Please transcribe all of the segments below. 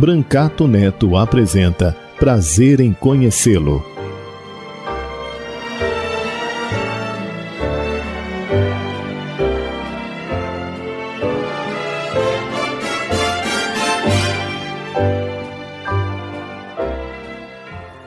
Brancato Neto apresenta Prazer em Conhecê-lo.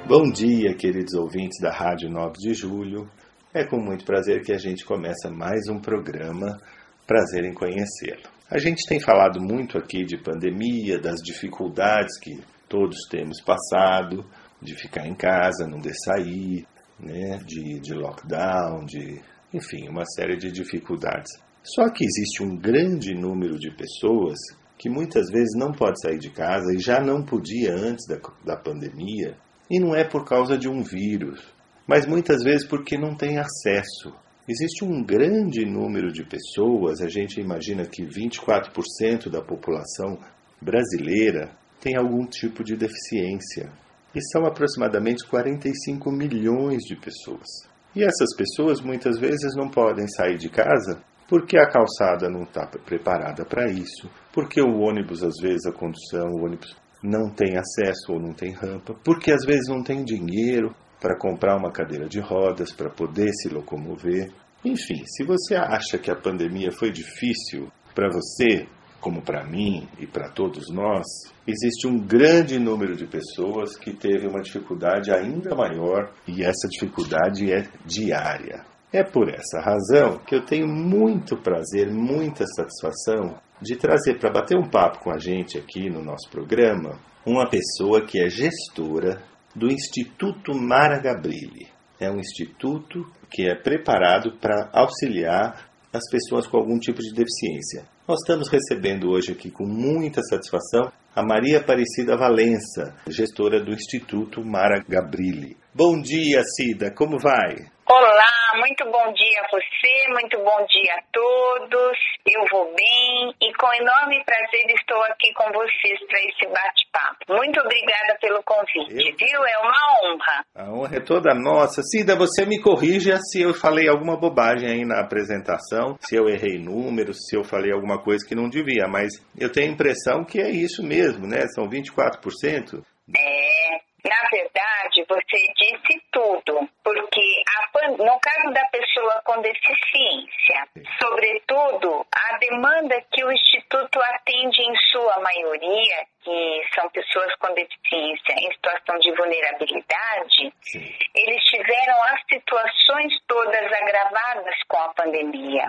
Bom dia, queridos ouvintes da Rádio 9 de Julho. É com muito prazer que a gente começa mais um programa Prazer em Conhecê-lo. A gente tem falado muito aqui de pandemia, das dificuldades que todos temos passado, de ficar em casa, não de sair, né, de, de lockdown, de, enfim, uma série de dificuldades. Só que existe um grande número de pessoas que muitas vezes não pode sair de casa e já não podia antes da, da pandemia, e não é por causa de um vírus, mas muitas vezes porque não tem acesso Existe um grande número de pessoas, a gente imagina que 24% da população brasileira tem algum tipo de deficiência. E são aproximadamente 45 milhões de pessoas. E essas pessoas muitas vezes não podem sair de casa porque a calçada não está preparada para isso, porque o ônibus, às vezes, a condução, o ônibus não tem acesso ou não tem rampa, porque às vezes não tem dinheiro para comprar uma cadeira de rodas, para poder se locomover. Enfim, se você acha que a pandemia foi difícil para você, como para mim e para todos nós, existe um grande número de pessoas que teve uma dificuldade ainda maior e essa dificuldade é diária. É por essa razão que eu tenho muito prazer, muita satisfação de trazer para bater um papo com a gente aqui no nosso programa uma pessoa que é gestora do Instituto Mara Gabrilli. É um instituto que é preparado para auxiliar as pessoas com algum tipo de deficiência. Nós estamos recebendo hoje aqui com muita satisfação a Maria Aparecida Valença, gestora do Instituto Mara Gabrilli. Bom dia, Cida, como vai? Olá, muito bom dia a você, muito bom dia a todos. Eu vou bem e com enorme prazer estou aqui com vocês para esse bate-papo. Muito obrigada pelo convite, eu... viu? É uma honra. A honra é toda nossa. Cida, você me corrija se eu falei alguma bobagem aí na apresentação, se eu errei números, se eu falei alguma coisa que não devia, mas eu tenho a impressão que é isso mesmo, né? São 24%. É, na verdade, você disse tudo, porque a, no caso da pessoa com deficiência, sobretudo, a demanda que o Instituto atende em sua maioria, que são pessoas com deficiência em situação de vulnerabilidade, Sim. eles tiveram as situações todas agravadas com a pandemia.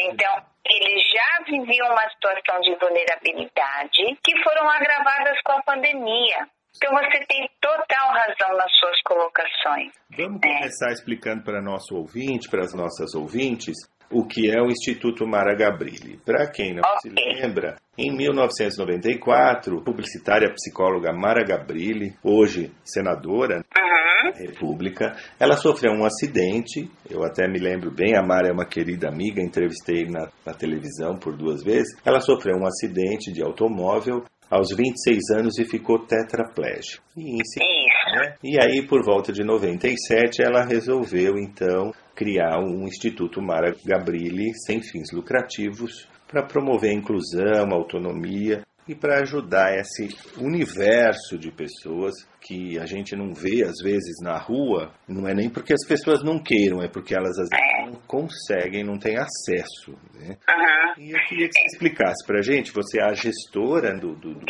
Então, eles já viviam uma situação de vulnerabilidade que foram agravadas com a pandemia. Então você tem total razão nas suas colocações. Vamos é. começar explicando para nosso ouvinte, para as nossas ouvintes, o que é o Instituto Mara Gabrilli. Para quem não okay. se lembra, em 1994, publicitária psicóloga Mara Gabrilli, hoje senadora uhum. da República, ela sofreu um acidente. Eu até me lembro bem, a Mara é uma querida amiga, entrevistei na, na televisão por duas vezes. Ela sofreu um acidente de automóvel aos 26 anos e ficou tetraplégica. E, né? e aí, por volta de 97, ela resolveu então criar um Instituto Mara Gabrilli sem fins lucrativos para promover a inclusão, a autonomia e para ajudar esse universo de pessoas que a gente não vê às vezes na rua, não é nem porque as pessoas não queiram, é porque elas às vezes não conseguem, não têm acesso. Né? Uhum. E eu queria que você explicasse para a gente, você é a gestora do, do, do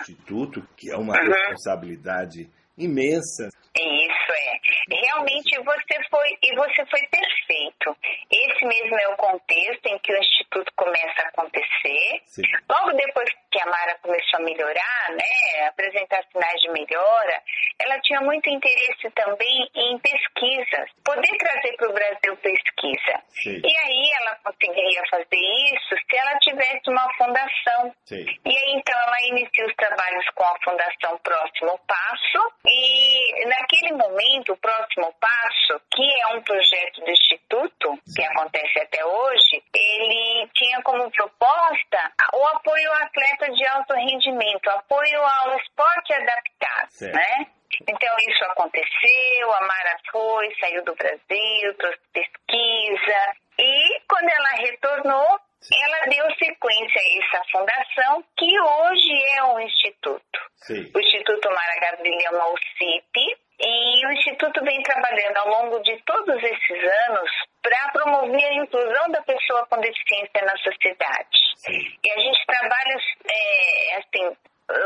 Instituto, que é uma uhum. responsabilidade imensa. Isso é. Realmente você foi e você foi perfeito. Esse mesmo é o contexto em que o instituto começa a acontecer. Sim. Logo depois que a Mara começou a melhorar, né, apresentar sinais de melhora, ela tinha muito interesse também em pesquisas, poder trazer para o Brasil pesquisa. Sim. E aí ela conseguiria fazer isso se ela tivesse uma fundação. Sim. E aí então ela inicia os trabalhos com a Fundação Próximo Passo e naquele momento o Próximo Passo, que é um projeto do Instituto, que acontece até hoje, ele tinha como proposta o apoio ao atleta de alto rendimento, apoio ao esporte adaptado, certo. né? Então isso aconteceu, a Mara foi, saiu do Brasil, trouxe pesquisa e quando ela retornou, ela deu sequência a essa fundação que hoje é um instituto. Sim. O Instituto Mara Gabriel é uma UCIP e o Instituto vem trabalhando ao longo de todos esses anos para promover a inclusão da pessoa com deficiência na sociedade. Sim. E a gente trabalha, é, assim,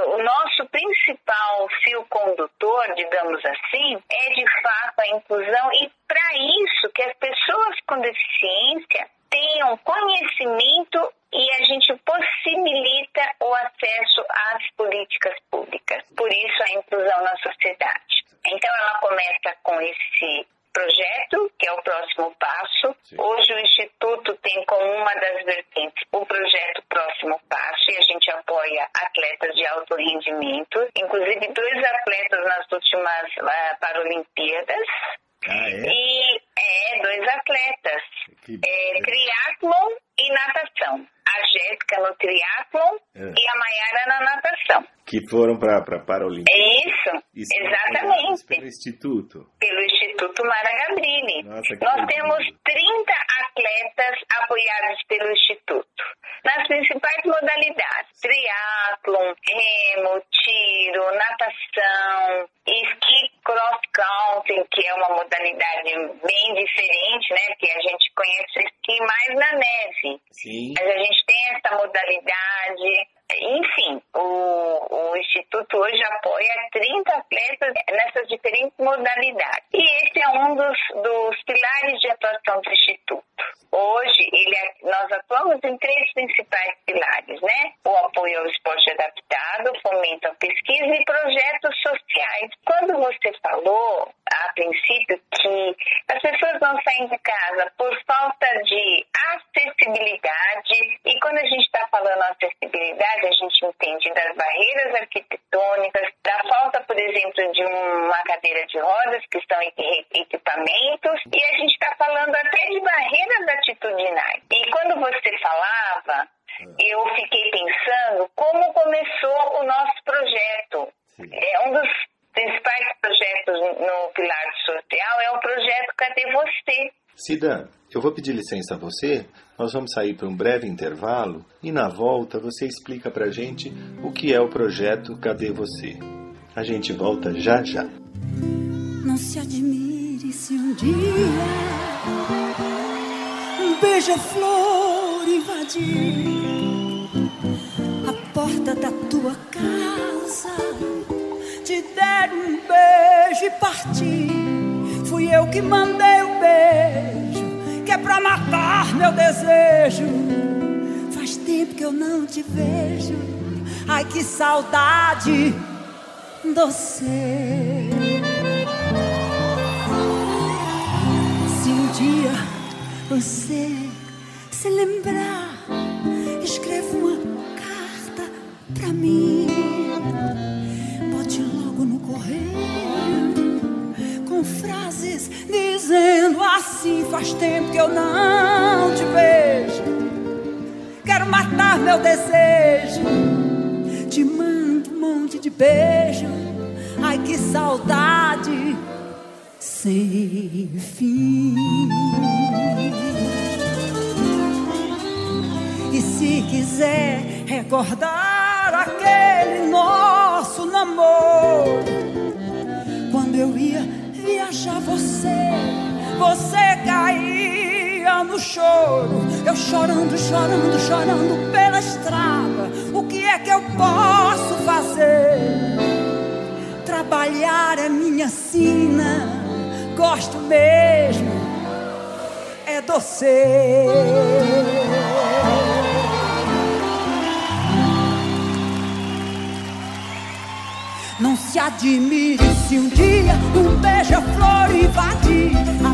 o nosso principal fio condutor, digamos assim, é de fato a inclusão e para isso que as pessoas com deficiência tenham conhecimento e a gente possibilita o acesso às políticas públicas. Por isso a inclusão na sociedade. Então ela começa com esse projeto, que é o próximo passo. Sim. Hoje o Instituto tem como uma das vertentes o projeto Próximo Passo e a gente apoia atletas de alto rendimento, inclusive dois atletas nas últimas uh, Paralimpíadas. Ah, é? E é, dois atletas. Que... É, triatlon e natação. A Jéssica no triatlon é. e a Maiara na natação. Que foram para a Paralimpíada. Isso, Isso exatamente. Pelo Instituto. Pelo Instituto Mara Gabrini. Nossa, Nós temos 30 atletas apoiados pelo Instituto. Nas principais modalidades. Triatlon, remo, tiro, natação, esqui cross country, que é uma modalidade bem diferente, né? Porque a gente conhece o esqui mais na neve. Sim. Mas a gente tem essa modalidade enfim, o, o Instituto hoje apoia 30 atletas nessas diferentes modalidades. E esse é um dos, dos pilares de atuação do Instituto. Hoje, ele, é, nós atuamos em três principais pilares, né? O apoio ao esporte adaptado, fomento à pesquisa e projetos sociais. Quando você falou, a princípio, que as pessoas não saem de casa por falta de acessibilidade, e quando a gente está falando acessibilidade, das barreiras arquitetônicas, da falta, por exemplo, de uma cadeira de rodas, que são equipamentos, e a gente está falando até de barreiras atitudinais. E quando você falava, eu fiquei pensando como começou o nosso projeto. É um dos principais projetos no pilar social é o projeto Cadê Você? Cida, eu vou pedir licença a você, nós vamos sair para um breve intervalo e na volta você explica para a gente o que é o projeto Cadê Você? A gente volta já já. Não se admire se um dia um beija-flor invadir a porta da tua casa, te der um beijo e partir. Fui eu que mandei o beijo é pra matar meu desejo. Faz tempo que eu não te vejo. Ai, que saudade doce. Se um dia você se lembrar, escreva uma carta pra mim. Frases dizendo assim: faz tempo que eu não te vejo. Quero matar meu desejo. Te mando um monte de beijo. Ai, que saudade sem fim. E se quiser recordar aquele nosso namoro, quando eu ia viajar você, você caía no choro, eu chorando, chorando, chorando pela estrada. O que é que eu posso fazer? Trabalhar é minha sina, gosto mesmo é doce. Se admire se um dia um beija-flor invadir a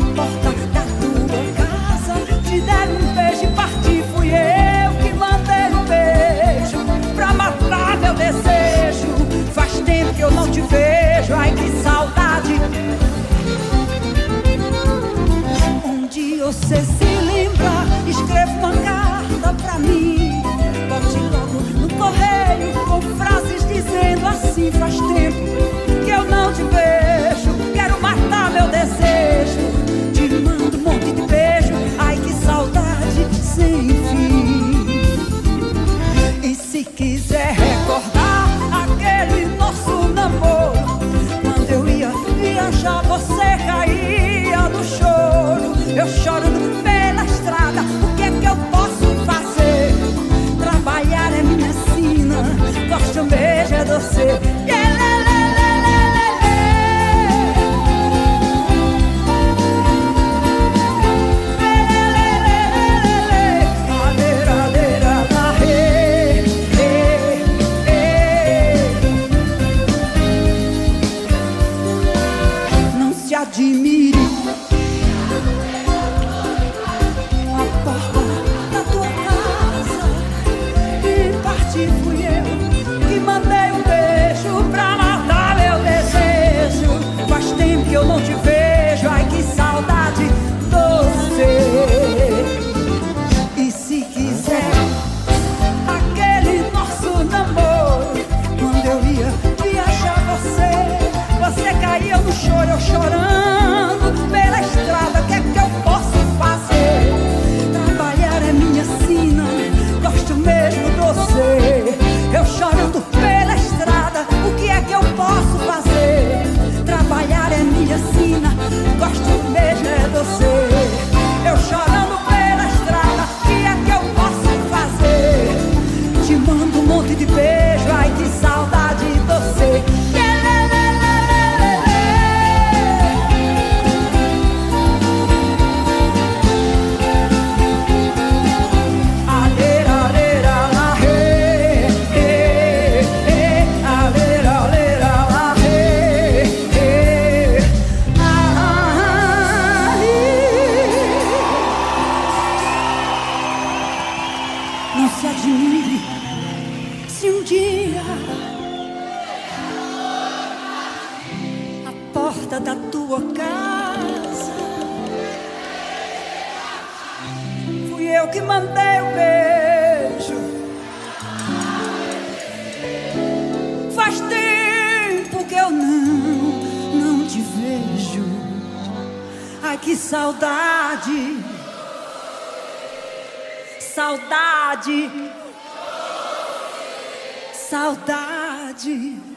da tua casa fui eu que mandei o beijo. Faz tempo que eu não, não te vejo. Ai que saudade, saudade, saudade.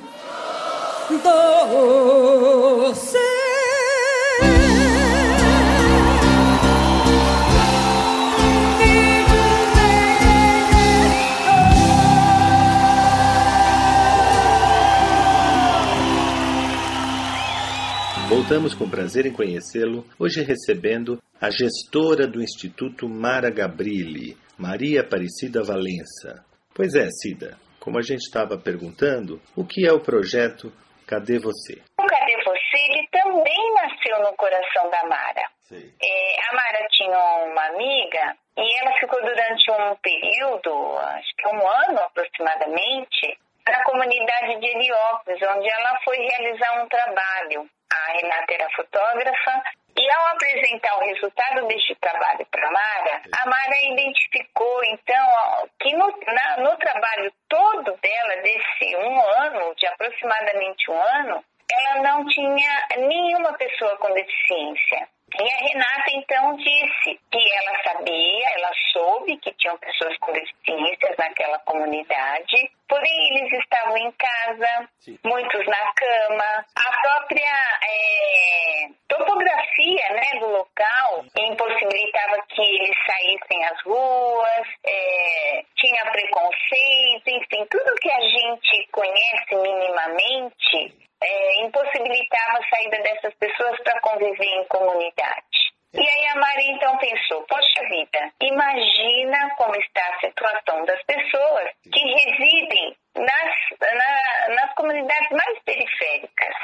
Voltamos com prazer em conhecê-lo, hoje recebendo a gestora do Instituto Mara Gabrilli, Maria Aparecida Valença. Pois é, Cida, como a gente estava perguntando, o que é o projeto Cadê Você? O Cadê Você? Ele também nasceu no coração da Mara. É, a Mara tinha uma amiga e ela ficou durante um período, acho que um ano aproximadamente, na comunidade de Heliópolis, onde ela foi realizar um trabalho. A Renata era fotógrafa e ao apresentar o resultado deste trabalho para a Mara, a Mara identificou então que no, na- no trabalho todo dela, desse um ano, de aproximadamente um ano, ela não tinha nenhuma pessoa com deficiência. E a Renata então disse que ela sabia, ela soube que tinham pessoas com deficiências naquela comunidade, porém eles estavam em casa, muitos na cama. A própria eh, topografia né, do local impossibilitava que eles saíssem às ruas, eh, tinha preconceito, enfim, tudo que a gente conhece minimamente é, impossibilitava a saída dessas pessoas para conviver em comunidade. E aí a Maria então pensou, poxa vida, imagina como está a situação das pessoas que residem nas, na- nas comunidades mais periféricas.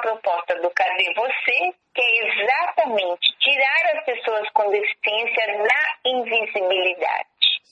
proposta do Cadê Você, que é exatamente tirar as pessoas com deficiência da invisibilidade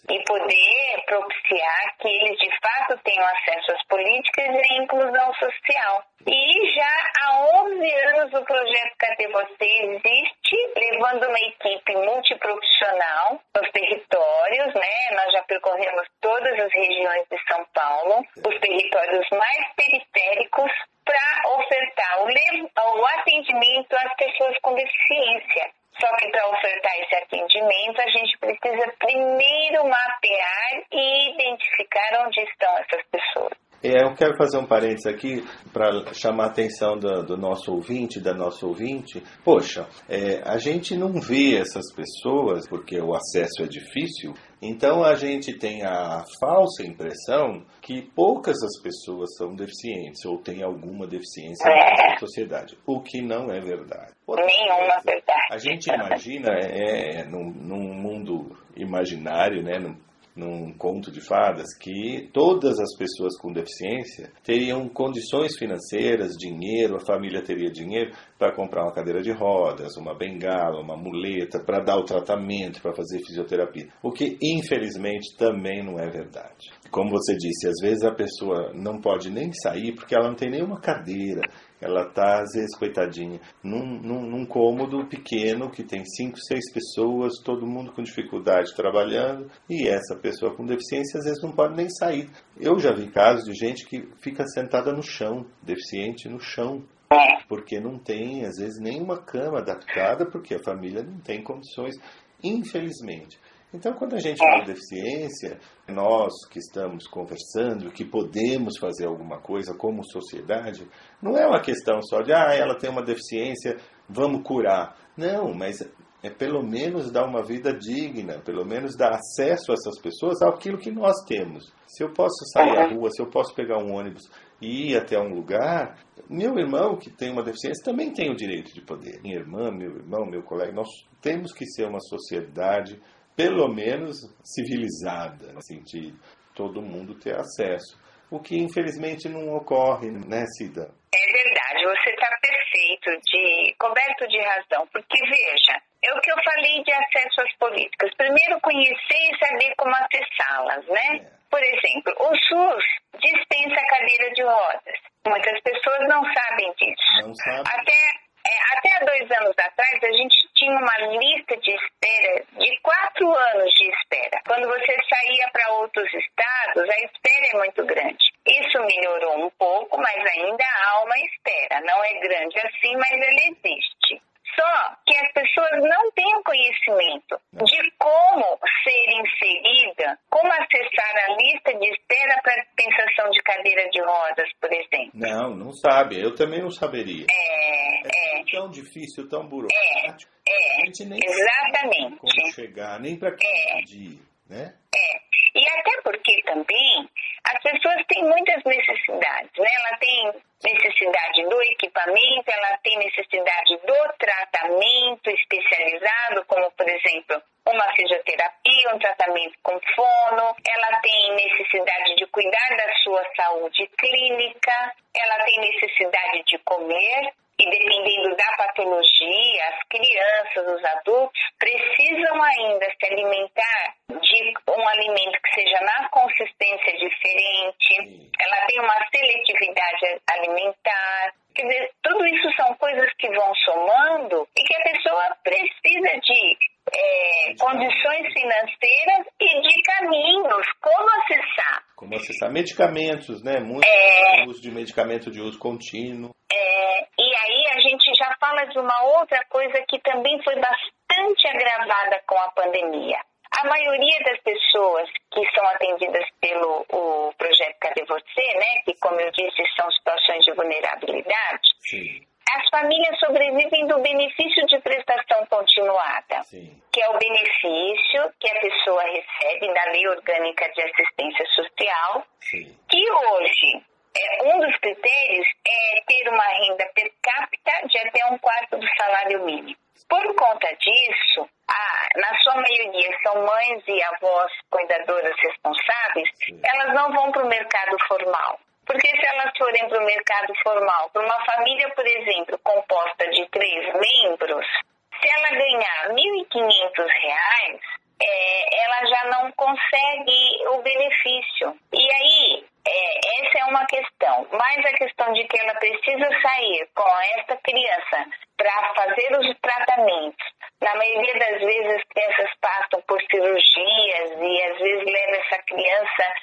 e poder propiciar que eles de fato tenham acesso às políticas e à inclusão social. E já há 11 anos o projeto Cadê Você existe, levando uma equipe multiprofissional nos territórios, né? Nós já percorremos todas as regiões de São Paulo, os territórios mais periféricos, para ofertar o, o atendimento às pessoas com deficiência. Só que para ofertar esse atendimento, a gente precisa primeiro mapear e identificar onde estão essas pessoas. É, eu quero fazer um parênteses aqui para chamar a atenção do, do, nosso ouvinte, da nossa ouvinte. Poxa, é, a gente não vê essas pessoas porque o acesso é difícil, então a gente tem a falsa impressão que poucas das pessoas são deficientes ou têm alguma deficiência é. na sociedade, o que não é verdade. Nenhuma verdade. A gente imagina, é, é num, num mundo imaginário, né, num num conto de fadas que todas as pessoas com deficiência teriam condições financeiras, dinheiro, a família teria dinheiro para comprar uma cadeira de rodas, uma bengala, uma muleta, para dar o tratamento, para fazer fisioterapia. O que infelizmente também não é verdade. Como você disse, às vezes a pessoa não pode nem sair porque ela não tem nenhuma cadeira, ela está, às vezes, coitadinha, num, num, num, cômodo pequeno que tem cinco, seis pessoas, todo mundo com dificuldade trabalhando, e essa pessoa com deficiência às vezes não pode nem sair. Eu já vi casos de gente que fica sentada no chão, deficiente no chão, porque não tem, às vezes, nenhuma cama adaptada, porque a família não tem condições, infelizmente. Então, quando a gente fala de deficiência, nós que estamos conversando, que podemos fazer alguma coisa como sociedade, não é uma questão só de, ah, ela tem uma deficiência, vamos curar. Não, mas é pelo menos dar uma vida digna, pelo menos dar acesso a essas pessoas àquilo que nós temos. Se eu posso sair à rua, se eu posso pegar um ônibus e ir até um lugar, meu irmão que tem uma deficiência também tem o direito de poder. Minha irmã, meu irmão, meu colega, nós temos que ser uma sociedade pelo menos civilizada, no sentido todo mundo ter acesso. O que infelizmente não ocorre, né, Cida? É verdade, você está perfeito, de, coberto de razão, porque veja, é o que eu falei de acesso às políticas. Primeiro conhecer e saber como acessá-las, né? É. Por exemplo, o SUS dispensa cadeira de rodas. Muitas pessoas não sabem disso. Não sabem. Até é, até há dois anos atrás, a gente tinha uma lista de espera de quatro anos de espera. Quando você saía para outros estados, a espera é muito grande. Isso melhorou um pouco, mas ainda há uma espera. Não é grande assim, mas ela existe. Só que as pessoas não têm conhecimento de como ser inserida, como acessar a lista de espera para dispensação de cadeira de rodas, por exemplo. Não, não sabe. Eu também não saberia. É, é. é tão difícil, tão burocrático. É, é. A gente nem exatamente. Chegar, nem para é. pedir, né? É. E até porque também as pessoas têm muitas necessidades, né? Ela tem necessidade do equipamento, ela tem necessidade do tratamento especializado, como por exemplo uma fisioterapia, um tratamento com fono, ela tem necessidade de cuidar da sua saúde clínica, ela tem necessidade de comer, e dependendo da patologia, as crianças, os adultos precisam ainda se alimentar de um alimento que seja na consistência diferente, ela tem uma seletividade alimentar. Quer dizer, tudo isso são coisas que vão somando e que a pessoa precisa de é, condições financeiras e de caminhos, como acessar. Como acessar medicamentos, né? Muito é, uso de medicamento de uso contínuo. É, e aí a gente já fala de uma outra coisa que também foi bastante agravada com a pandemia. A maioria das pessoas que são atendidas pelo o projeto Cadê Você, né, que como eu disse são situações de vulnerabilidade, Sim. as famílias sobrevivem do benefício de prestação continuada, Sim. que é o benefício que a pessoa recebe da Lei Orgânica de Assistência Social, Sim. que hoje é, um dos critérios é ter uma renda per capita de até um quarto do salário mínimo. Por conta disso, a, na sua maioria são mães e avós cuidadoras responsáveis, Sim. elas não vão para o mercado formal. Porque se elas forem para o mercado formal, para uma família, por exemplo, composta de três membros, se ela ganhar R$ 1.500, é, ela já não consegue o benefício. E aí, é, essa é uma questão. Mas a questão de que ela precisa sair com esta criança para fazer os tratamentos. Na maioria das vezes, as crianças passam por cirurgias e às vezes leva essa criança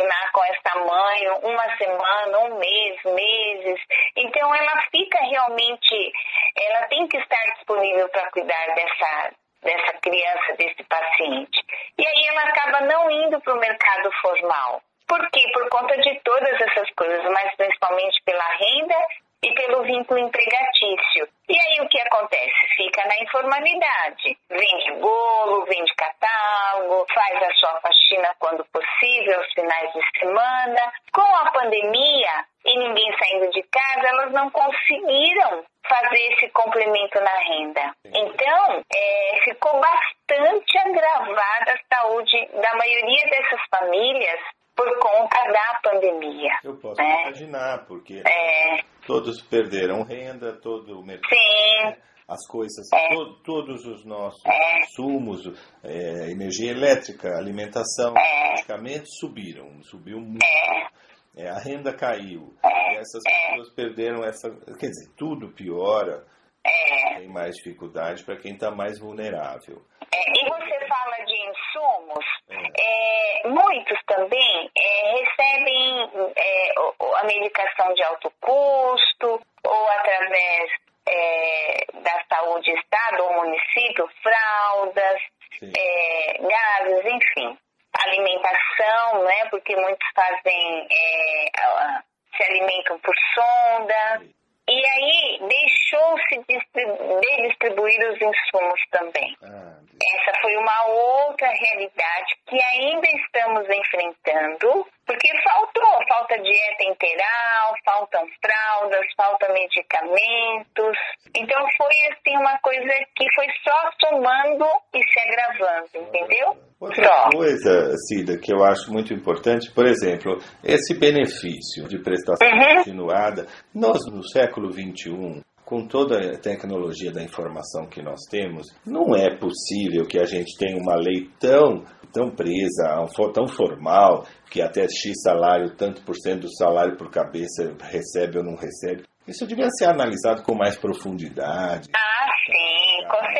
internar com essa mãe uma semana, um mês, meses. Então ela fica realmente, ela tem que estar disponível para cuidar dessa dessa criança, desse paciente. E aí ela acaba não indo para o mercado formal. Por quê? Por conta de todas essas coisas, mas principalmente pela renda e pelo vínculo empregatício. E aí o que acontece? Fica na informalidade. Vende bolo, vende catálogo, faz a sua faxina quando possível, aos finais de semana. Com a pandemia e ninguém saindo de casa, elas não conseguiram fazer esse complemento na renda. Então, é, ficou bastante agravada a saúde da maioria dessas famílias por conta da pandemia. Eu posso né? imaginar, porque É, todos perderam renda, todo o mercado. sim, né? As coisas, É. to- todos os nossos É. insumos, é, energia elétrica, alimentação, É. medicamentos subiram, subiu muito. é, É, a renda caiu. É. E essas pessoas perderam essa. Quer dizer, tudo piora, é. tem mais dificuldade para quem está mais vulnerável. É, e você fala de insumos, é, muitos também é, recebem é, a medicação de alto custo ou através é, da saúde estado ou município, fraldas, Sim. é, gases, enfim, alimentação, né? Porque muitos fazem se alimentam por sonda. E aí deixou-se de distribuir os insumos também. Ah, Essa foi uma outra realidade que ainda estamos enfrentando, porque faltou, falta dieta integral, faltam fraldas, faltam medicamentos. Então foi assim uma coisa que foi só somando e se agravando, entendeu? Outra Só. coisa, Cida, que eu acho muito importante, por exemplo, esse benefício de prestação Uhum. continuada, nós no século XXI, com toda a tecnologia da informação que nós temos, não é possível que a gente tenha uma lei tão, tão presa, tão formal, que até X salário, tanto por cento do salário por cabeça recebe ou não recebe. Isso devia ser analisado com mais profundidade. Ah, sim, com certeza.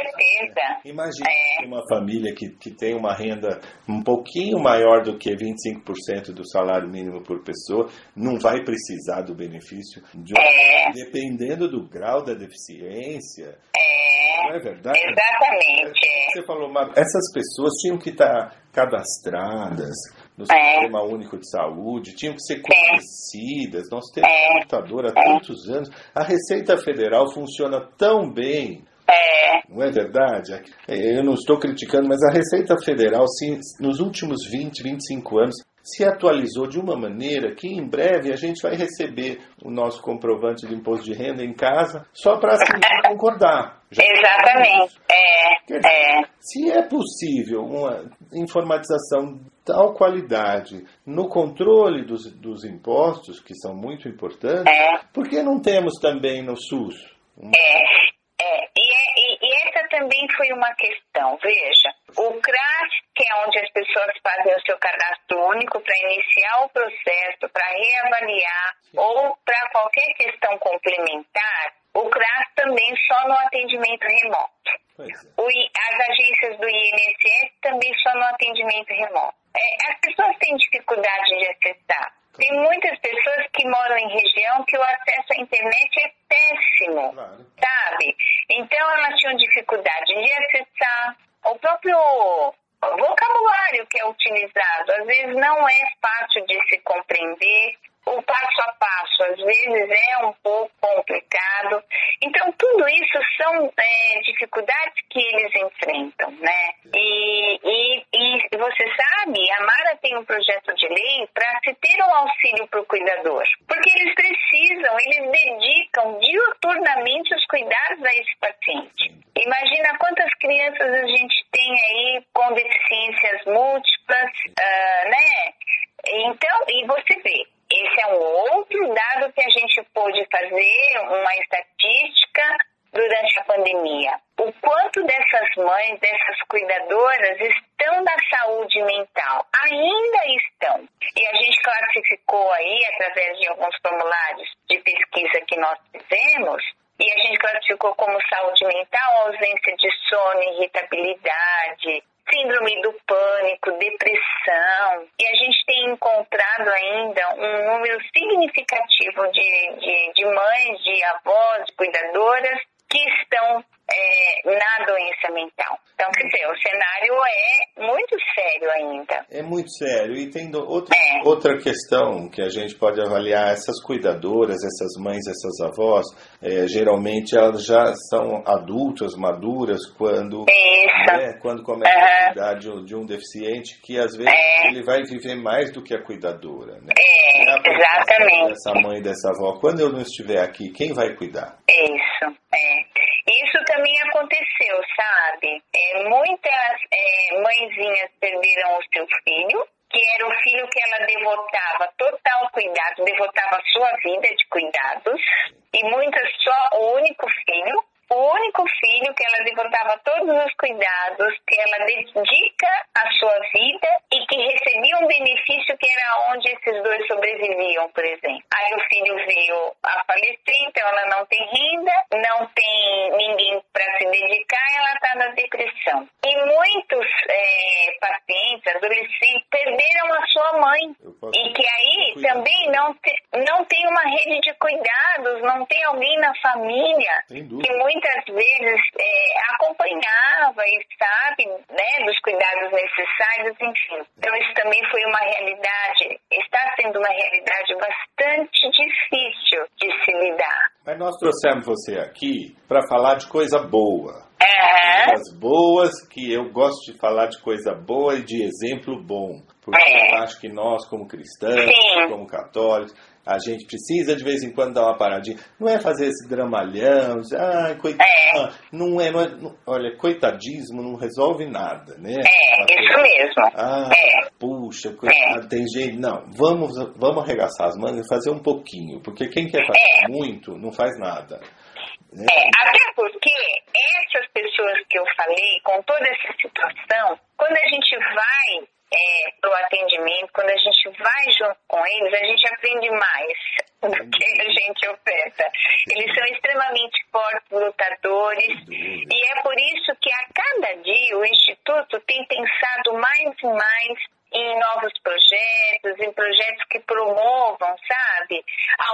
Imagina É. uma família que, que tem uma renda um pouquinho maior do que 25% do salário mínimo por pessoa, não vai precisar do benefício, de um- É. dependendo do grau da deficiência. É, Não é verdade? exatamente. é. Você falou, Mar- essas pessoas tinham que estar cadastradas no É. Sistema Único de Saúde, tinham que ser conhecidas. Nós temos É. computador há tantos anos. A Receita Federal funciona tão bem É, não é verdade? Eu não estou criticando, mas a Receita Federal, se, nos últimos 20, 25 anos, se atualizou de uma maneira que em breve a gente vai receber o nosso comprovante de imposto de renda em casa só para assinar e concordar. Já exatamente. Quer É, dizer, é. Se é possível uma informatização de tal qualidade no controle dos, dos impostos, que são muito importantes, É. por que não temos também no SUS? É, é, e, é- e- e essa também foi uma questão. Veja, o CRAS, que é onde as pessoas fazem o seu cadastro único para iniciar o processo, para reavaliar ou para qualquer questão complementar, o CRAS também só no atendimento remoto. É. O as agências do INSS também só no atendimento remoto. É, as pessoas têm dificuldade de acessar. Tem muitas pessoas que moram em região que o acesso à internet é péssimo, Claro. sabe? Então elas tinham dificuldade de acessar o próprio vocabulário que é utilizado. Às vezes não é fácil de se compreender. O passo a passo, às vezes, é um pouco complicado. Então, tudo isso são é, dificuldades que eles enfrentam, né? E, e, e você sabe, a Mara tem um projeto de lei para se ter um auxílio para o cuidador. Porque eles precisam, eles dedicam diuturnamente os cuidados a esse paciente. Imagina quantas crianças a gente tem aí com deficiências múltiplas, ah, né? Então, e você vê, esse é fazer uma estatística durante a pandemia. O quanto dessas mães, dessas cuidadoras estão na saúde mental? Ainda estão. E a gente classificou aí, através de alguns formulários de pesquisa que nós fizemos, e a gente classificou como saúde mental a ausência de sono, irritabilidade, síndrome do pânico, depressão. E a gente tem encontrado ainda um número significativo de, de, de mães, de avós, de cuidadoras que estão é, na doença mental. Então, quer dizer, o cenário é muito sério ainda. É muito sério. E tem outra, é. outra questão que a gente pode avaliar: essas cuidadoras, essas mães, essas avós, é, geralmente elas já são adultas, maduras, quando, né, quando começam uhum. a cuidar de, de, um deficiente, que às vezes é. ele vai viver mais do que a cuidadora. Né? É, exatamente. Dessa mãe, dessa avó. Quando eu não estiver aqui, quem vai cuidar? Isso, é. Isso também aconteceu, sabe? É, muitas é, mãezinhas perderam o seu filho, que era o filho que ela devotava total cuidado, devotava a sua vida de cuidados, e muitas só o único filho, o único filho que ela devotava todos os cuidados, que ela dedica a sua vida e que recebia um benefício que era onde esses dois sobreviviam, por exemplo. Aí o filho veio a falecer, então ela não tem renda, não tem ninguém para se dedicar, ela está na depressão. E muitos é, pacientes, adolescentes, perderam a sua mãe. E que aí também não, te, não tem uma rede de cuidados, não tem alguém na família que muitas vezes é, acompanhava e sabe né, dos cuidados necessários, enfim. Então isso também foi uma realidade, está sendo uma realidade bastante difícil de se lidar. Mas nós trouxemos você aqui para falar de coisa boa. Uhum. Coisas boas, que eu gosto de falar de coisa boa e de exemplo bom. Porque é. eu acho que nós, como cristãos, Sim. como católicos, a gente precisa de vez em quando dar uma paradinha. Não é fazer esse dramalhão, dizer, ah, coitado. É. Não é, não é não, olha, coitadismo não resolve nada, né? É, isso mesmo. Ah, é. puxa, coitado, é. tem jeito. Não, vamos, vamos arregaçar as mangas e fazer um pouquinho, porque quem quer fazer é. muito não faz nada. Né? É, até porque essas pessoas que eu falei, com toda essa situação, quando a gente vai é, para o atendimento, quando a gente vai junto com eles, a gente aprende mais do que a gente oferta. Eles são extremamente fortes, lutadores, e é por isso que a cada dia o Instituto tem pensado mais e mais em novos projetos, em projetos que promovam, sabe,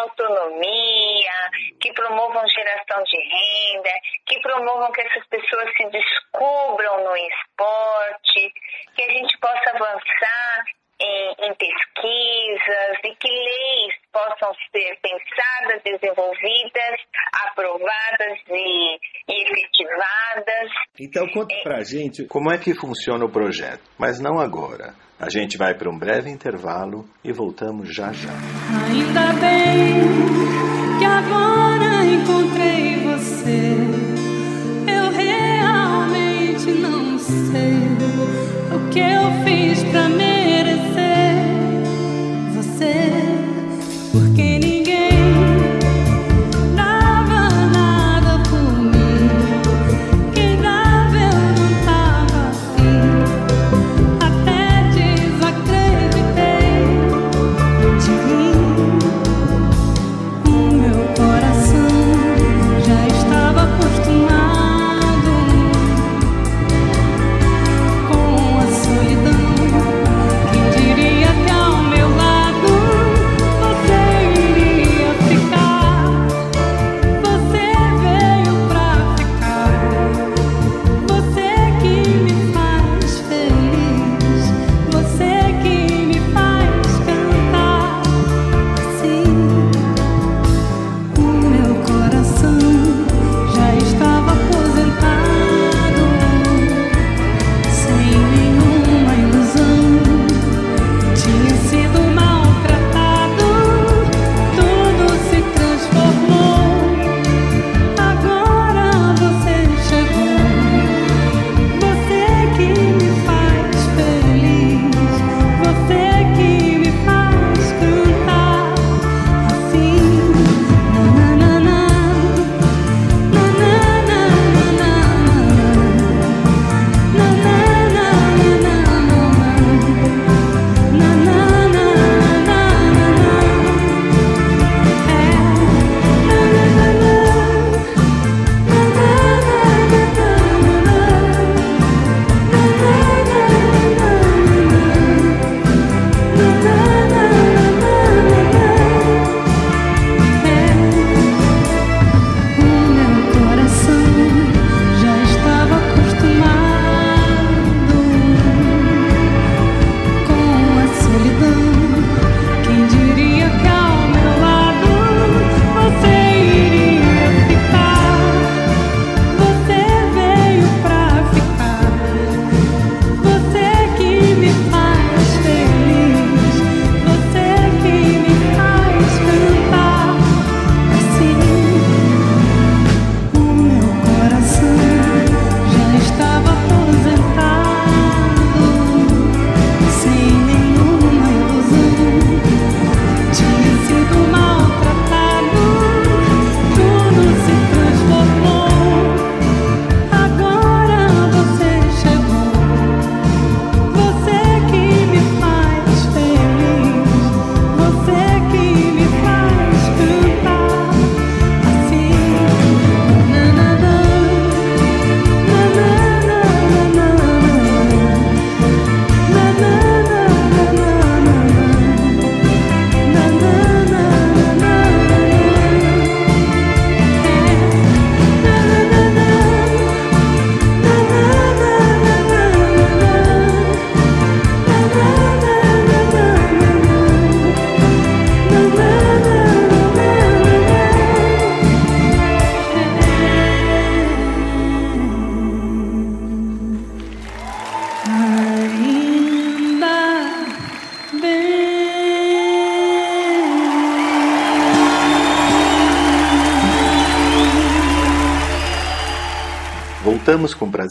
autonomia, que promovam geração de renda, que promovam que essas pessoas se descubram no esporte, que a gente possa avançar em, em, pesquisas e que leis possam ser pensadas, desenvolvidas, aprovadas e, e efetivadas. Então, conta é, pra gente como é que funciona o projeto, mas não agora. A gente vai para um breve intervalo e voltamos já já. Ainda bem que agora encontrei você.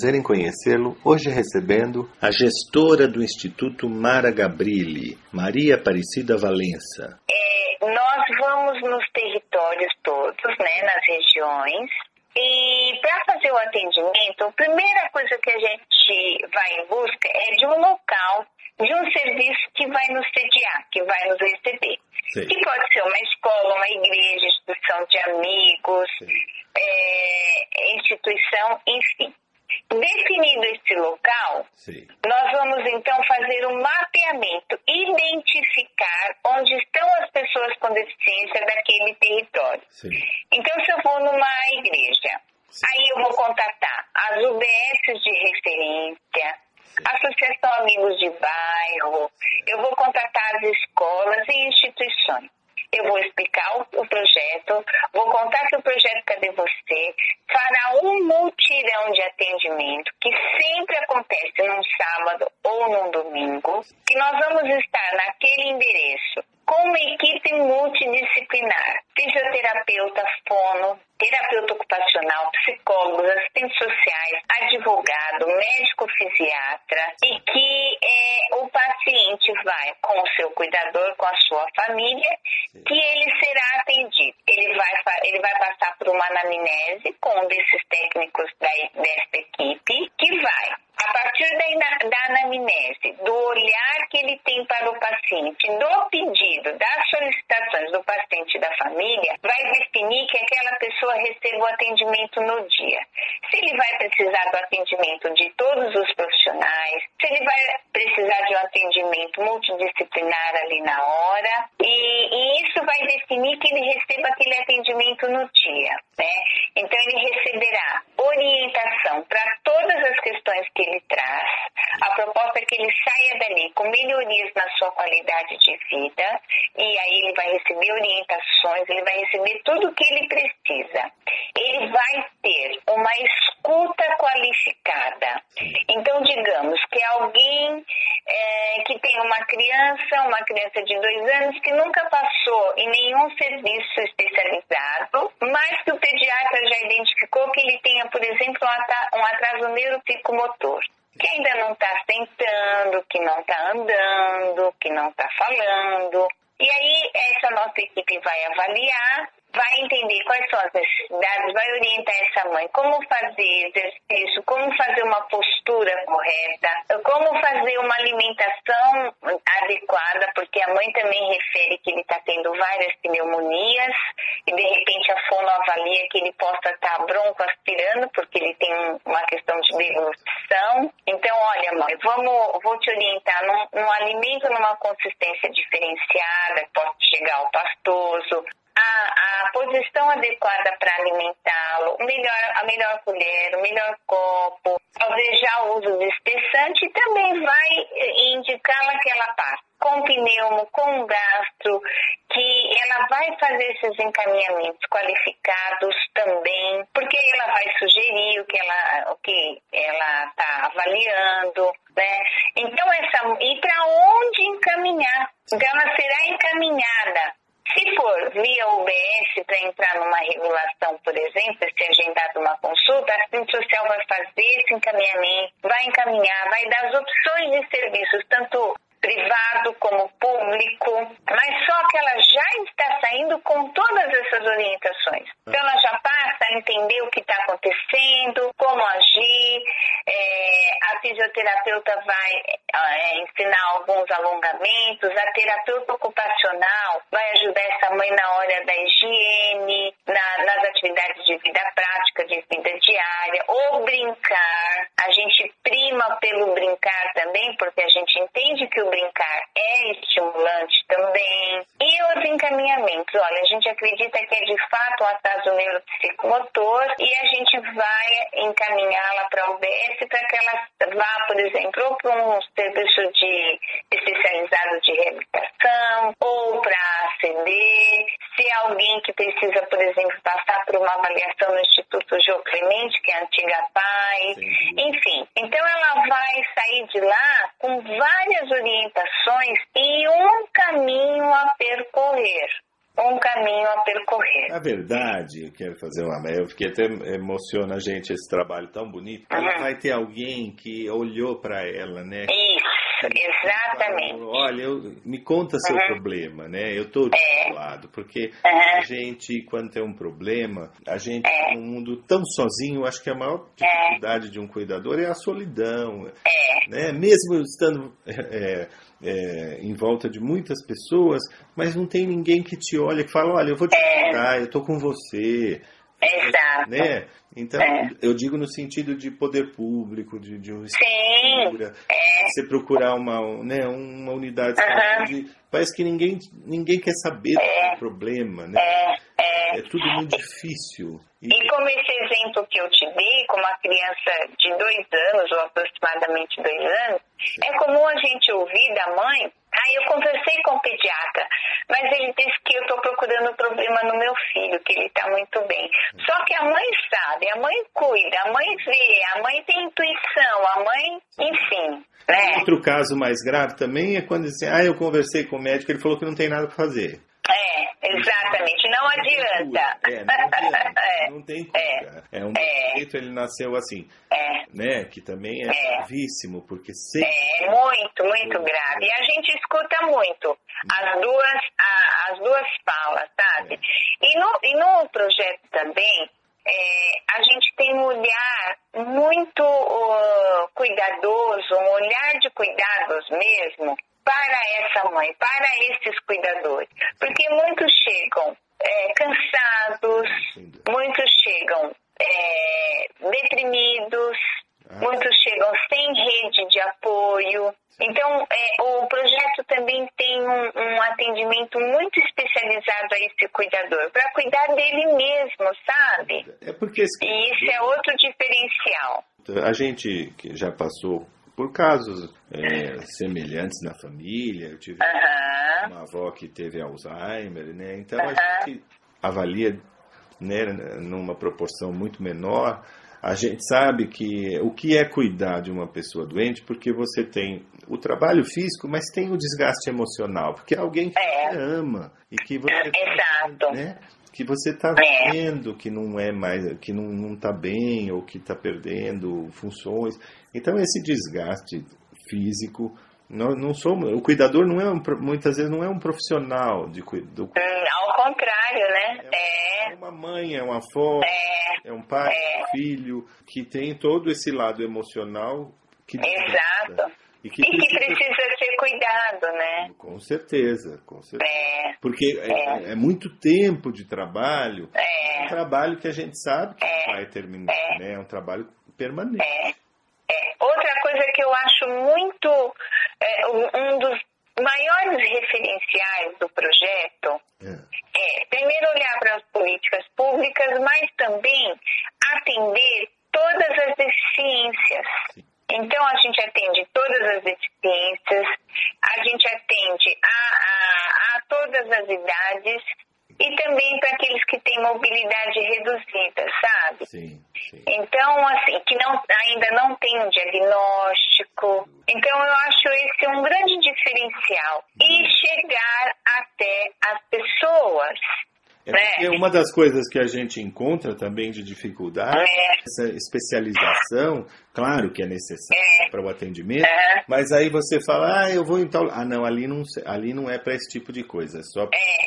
Prazer em conhecê-lo, hoje recebendo a gestora do Instituto Mara Gabrilli, Maria Aparecida Valença. É, nós vamos nos territórios todos, né, nas regiões, e para fazer o atendimento, a primeira coisa que a gente vai em busca é de um local, de um serviço que vai nos sediar, que vai nos receber. Sim. Que pode ser uma escola, uma igreja, instituição de amigos, é, instituição, enfim. Definido esse local, Sim. nós vamos então fazer um mapeamento, identificar onde estão as pessoas com deficiência daquele território. Sim. Então, se eu vou numa igreja, Sim. aí eu vou contatar as UBS de referência, Associação Amigos de Bairro, eu vou contatar as escolas e instituições eu vou explicar o, o, projeto, vou contar que o projeto Cadê Você fará um multirão de atendimento que sempre acontece num sábado ou num domingo, que nós vamos estar naquele endereço com uma equipe multidisciplinar, fisioterapeuta, fono, terapeuta ocupacional, psicólogos, assistentes sociais, advogado, médico fisiatra e que é, o paciente vai com o seu cuidador, com a sua família, que ele será atendido. Ele vai, ele vai passar por uma anamnese com um desses técnicos da, desta equipe, que vai a partir da, da anamnese, do olhar que ele tem para o paciente, do pedido, das solicitações do paciente e da família, vai definir que aquela pessoa receba o atendimento no dia. Se ele vai precisar do atendimento de todos os profissionais, se ele vai precisar de um atendimento multidisciplinar ali na hora, e, e isso vai definir que ele receba aquele atendimento no dia. Né? Então, ele receberá orientação para todas as questões que ele traz. A proposta é que ele saia dali com melhorias na sua qualidade de vida e aí ele vai receber orientações, ele vai receber tudo o que ele precisa. Ele vai ter uma escuta qualificada. Então, digamos que alguém é, que tem uma criança, uma criança de dois anos, que nunca passou em nenhum serviço especializado, mas que o pediatra já identificou que ele tenha, por exemplo, um atraso neuropsicomotor que ainda não está sentando, que não está andando, que não está falando. E aí, essa nossa equipe vai avaliar vai entender quais são as necessidades, vai orientar essa mãe como fazer exercício, como fazer uma postura correta, como fazer uma alimentação adequada, porque a mãe também refere que ele está tendo várias pneumonias e de repente a fono avalia que ele possa estar tá broncoaspirando porque ele tem uma questão de deglutição. Então, olha, mãe, vamos, vou te orientar num, num alimento numa consistência diferenciada, pode chegar ao pastoso, a, a posição adequada para alimentá-lo, melhor, a melhor colher, o melhor copo, alvejar o uso de espessante também vai indicar naquela parte com pneumo, com gastro, que ela vai fazer esses encaminhamentos qualificados também, porque ela vai sugerir o que ela o que ela está avaliando, né? Então essa e para onde encaminhar? Então ela será encaminhada for via UBS para entrar numa regulação, por exemplo, se agendado uma consulta, a assistente social vai fazer esse encaminhamento, vai encaminhar, vai dar as opções de serviços, tanto privado como público, mas só que ela já está saindo com todas essas orientações. Então ela já passa a entender o que está acontecendo, como agir, é, a fisioterapeuta vai é, ensinar alguns alongamentos, a terapeuta ocupacional vai ajudar essa mãe na hora da higiene, na, nas atividades de vida prática, de vida diária, ou brincar. A gente prima pelo brincar também, porque a gente entende que o brincar é estimulante também. E os encaminhamentos, olha, a gente acredita que é de fato um atraso neuropsicomotor e a gente vai encaminhá-la para a UBS para que ela vá, por exemplo, ou para um serviço de especializado de reabilitação ou para acender. Se alguém que precisa, por exemplo, passar por uma avaliação no Instituto Geo Clemente, que é a antiga PAI, enfim. Então ela vai sair de lá com várias orientações orientações e um caminho a percorrer. Um caminho a percorrer. Na verdade, eu quero fazer uma. Eu fiquei até emociona a gente esse trabalho tão bonito. Ela Uhum. vai ter alguém que olhou para ela, né? Isso, exatamente. Falou, Olha, eu, me conta seu Uhum. problema, né? Eu tô do É. porque Uhum. a gente, quando tem um problema, a gente É. num mundo tão sozinho, acho que a maior dificuldade de um cuidador é a solidão, É, né? Mesmo estando é, em volta de muitas pessoas, mas não tem ninguém que te olha e fala, olha, eu vou te É. ajudar, eu tô com você, exato. né? Então, É. eu digo no sentido de poder público, de, de uma Sim, estrutura, você procurar uma, né, uma unidade de parece que ninguém, ninguém quer saber do seu problema, né? é, é. É tudo muito difícil. E- E como esse exemplo que eu te dei, com uma criança de dois anos, ou aproximadamente dois anos, é comum a gente ouvir da mãe, ah, eu conversei com o pediatra, mas ele disse que eu estou procurando um problema no meu filho, que ele está muito bem. Só que a mãe sabe, a mãe cuida, a mãe vê, a mãe tem intuição, a mãe, enfim, né? Outro caso mais grave também é quando dizem, ah, eu conversei com o médico, ele falou que não tem nada para fazer. É, exatamente, não adianta. É, não adianta, É, não tem cura. É, um É. jeito ele nasceu assim, é. né? Que também é, É. gravíssimo, porque sempre... É muito, muito grave. E a gente escuta muito as duas, a- as duas falas, sabe? E no, e no projeto também, é, a gente tem um olhar muito uh, cuidadoso, um olhar de cuidados mesmo para essa mãe, para esses cuidadores. Porque muitos chegam é, cansados, muitos chegam é, deprimidos, Ah. muitos chegam sem rede de apoio. Então, é, o projeto também tem um, um atendimento muito especializado a esse cuidador, para cuidar dele mesmo, sabe? É porque esse E isso é outro diferencial. A gente que já passou por casos é, semelhantes na família, eu tive Aham, uma avó que teve Alzheimer, né? Então a Aham. gente avalia né, numa proporção muito menor. A gente sabe que o que é cuidar de uma pessoa doente, porque você tem o trabalho físico, mas tem o desgaste emocional, porque é alguém que É. você ama e que você Exato. né, que você está É. vendo que não é mais, que não, não está bem ou que está perdendo funções. Então esse desgaste físico, nós não somos, o cuidador não é um, muitas vezes não é um profissional de do Hum, ao contrário, né? é É, uma mãe, é uma avó, é, é um pai, é um filho que tem todo esse lado emocional que exato. e que E que precisa- precisa ser cuidado, né? com certeza, com certeza. É, Porque é, é muito tempo de trabalho, é. um trabalho que a gente sabe que É. vai terminar, É. né? É um trabalho permanente. É. Outra coisa que eu acho muito. é, um dos maiores referenciais do projeto É. é, primeiro, olhar para as políticas públicas, mas também atender todas as deficiências. Então, a gente atende todas as deficiências, a gente atende a, a, a todas as idades e também para aqueles que têm mobilidade reduzida, sabe? Sim, sim. Então, assim, que não, ainda não tem um diagnóstico. Então, eu acho esse um grande diferencial. E chegar até as pessoas. É né? porque uma das coisas que a gente encontra também de dificuldade É. essa especialização, claro que é necessária para o atendimento, É. mas aí você fala, ah, eu vou em tal. Ah, não, ali não, ali não é para esse tipo de coisa, é só É,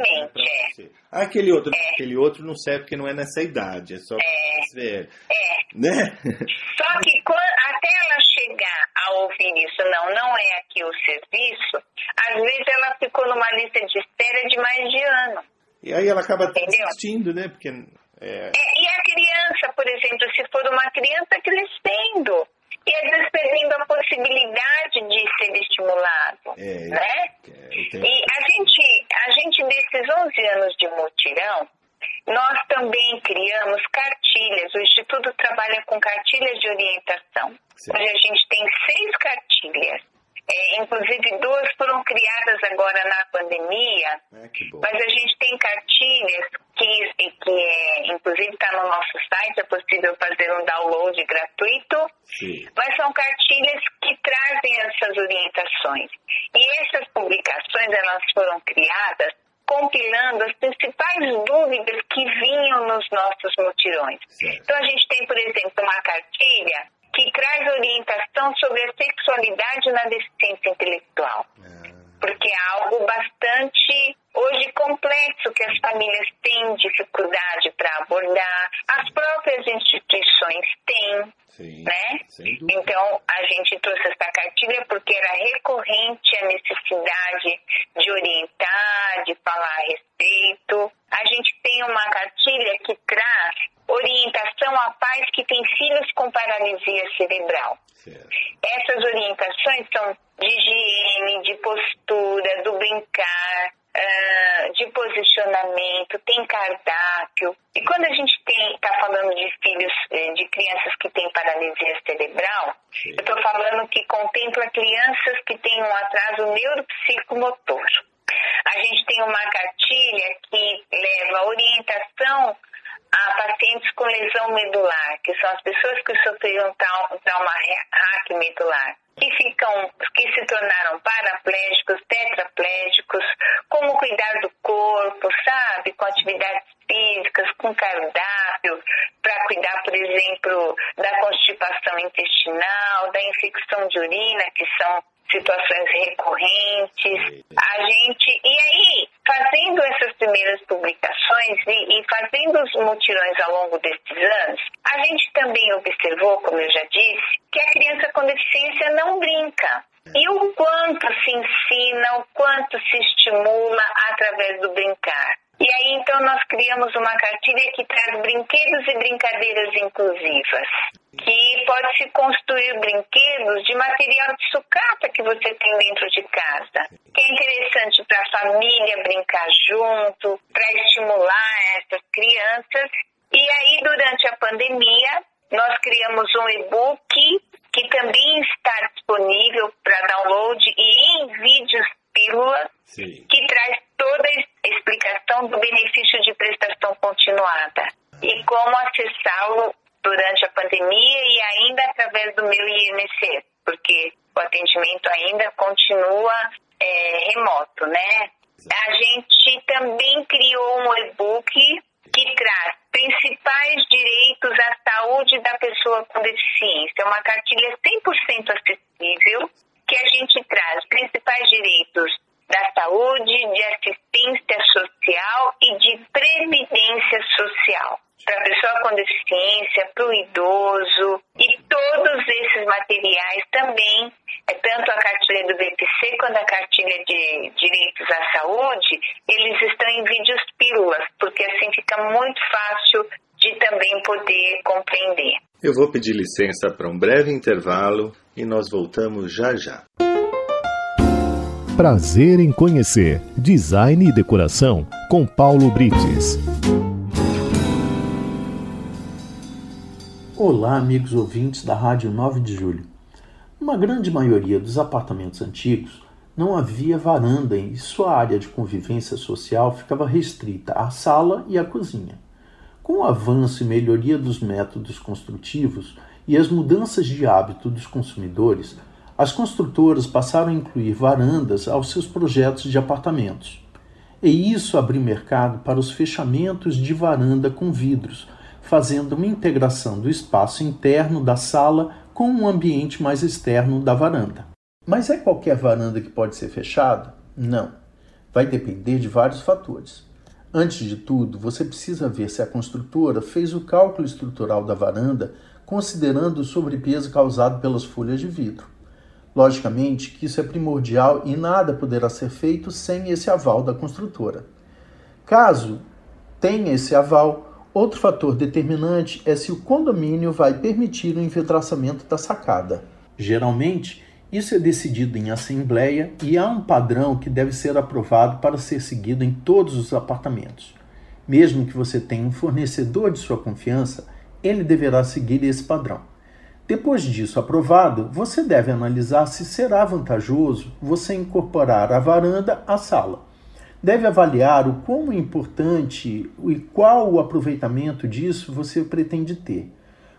exatamente. É. Ah, aquele outro, aquele outro não serve porque não é nessa idade, é só mais velho. É. Né? Só que quan- até ela chegar a ouvir isso, não, não é aqui o serviço, às vezes ela ficou numa lista de espera de mais de ano. E aí ela acaba Entendeu? assistindo, né? Porque é, É, e a criança, por exemplo, se for uma criança crescendo, e às vezes perdendo a possibilidade de ser estimulado, é, né? é, E a gente, a gente desses 11 anos de mutirão, nós também criamos cartilhas. O Instituto trabalha com cartilhas de orientação. Certo. Hoje a gente tem seis cartilhas. É, inclusive duas foram criadas agora na pandemia, bom. mas a gente tem cartilhas que, que é, inclusive está no nosso site, é possível fazer um download gratuito. Sim. Mas são cartilhas que trazem essas orientações. E essas publicações, elas foram criadas compilando as principais dúvidas que vinham nos nossos mutirões. Então, a gente tem, por exemplo, uma cartilha que traz orientação sobre a sexualidade na deficiência intelectual. É. Porque é algo bastante hoje complexo que as famílias têm dificuldade para abordar, as próprias instituições têm, Sim, né? Então a gente trouxe essa cartilha porque era recorrente a necessidade de orientar, de falar a respeito. A gente tem uma cartilha que traz orientação a pais que têm filhos com paralisia cerebral. Certo. Essas orientações são de higiene, de postura, do brincar, uh, de posicionamento, tem cardápio. E quando a gente está falando de filhos, eh, de crianças que têm paralisia cerebral, Sim. eu estou falando que contempla crianças que têm um atraso neuropsicomotor. A gente tem uma cartilha que leva orientação a pacientes com lesão medular, que são as pessoas que sofreram trauma hack medular, que ficam, que se tornaram paraplégicos, tetraplégicos, como cuidar do corpo, sabe, com atividades físicas, com cardápio, para cuidar, por exemplo, da constipação intestinal, da infecção de urina, que são situações recorrentes. A gente, e aí, primeiras publicações e, e, fazendo os mutirões ao longo desses anos, a gente também observou, como eu já disse, que a criança com deficiência não brinca. E o quanto se ensina, o quanto se estimula através do brincar. E aí então nós criamos uma cartilha que traz brinquedos e brincadeiras inclusivas, que pode se construir brinquedos de material de sucata que você tem dentro de casa, que é interessante para a família brincar junto, para estimular essas crianças. E aí durante a pandemia nós criamos um e-book que também está disponível para download e em vídeos pílulas, que traz toda a explicação do benefício de prestação continuada e como acessá-lo durante a pandemia e ainda através do meu IMC, porque o atendimento ainda continua é, remoto, né? A gente também criou um e-book que traz principais direitos à saúde da pessoa com deficiência, uma cartilha 100% acessível que a gente traz principais direitos da saúde, de assistência social e de previdência social. Para a pessoa com deficiência, para o idoso e todos esses materiais também, é tanto a cartilha do BPC quanto a cartilha de direitos à saúde, eles estão em vídeos pílulas, porque assim fica muito fácil de também poder compreender. Eu vou pedir licença para um breve intervalo e nós voltamos já já. Prazer em conhecer Design e Decoração com Paulo Brites. Olá, amigos ouvintes da Rádio 9 de Julho. Uma grande maioria dos apartamentos antigos não havia varanda e sua área de convivência social ficava restrita à sala e à cozinha. Com o avanço e melhoria dos métodos construtivos e as mudanças de hábito dos consumidores, as construtoras passaram a incluir varandas aos seus projetos de apartamentos. E isso abriu mercado para os fechamentos de varanda com vidros, fazendo uma integração do espaço interno da sala com um ambiente mais externo da varanda. Mas é qualquer varanda que pode ser fechada? Não. Vai depender de vários fatores. Antes de tudo, você precisa ver se a construtora fez o cálculo estrutural da varanda considerando o sobrepeso causado pelas folhas de vidro. Logicamente que isso é primordial e nada poderá ser feito sem esse aval da construtora. Caso tenha esse aval, outro fator determinante é se o condomínio vai permitir o infiltramento da sacada. Geralmente, isso é decidido em assembleia e há um padrão que deve ser aprovado para ser seguido em todos os apartamentos. Mesmo que você tenha um fornecedor de sua confiança, ele deverá seguir esse padrão. Depois disso aprovado, você deve analisar se será vantajoso você incorporar a varanda à sala. Deve avaliar o quão importante e qual o aproveitamento disso você pretende ter.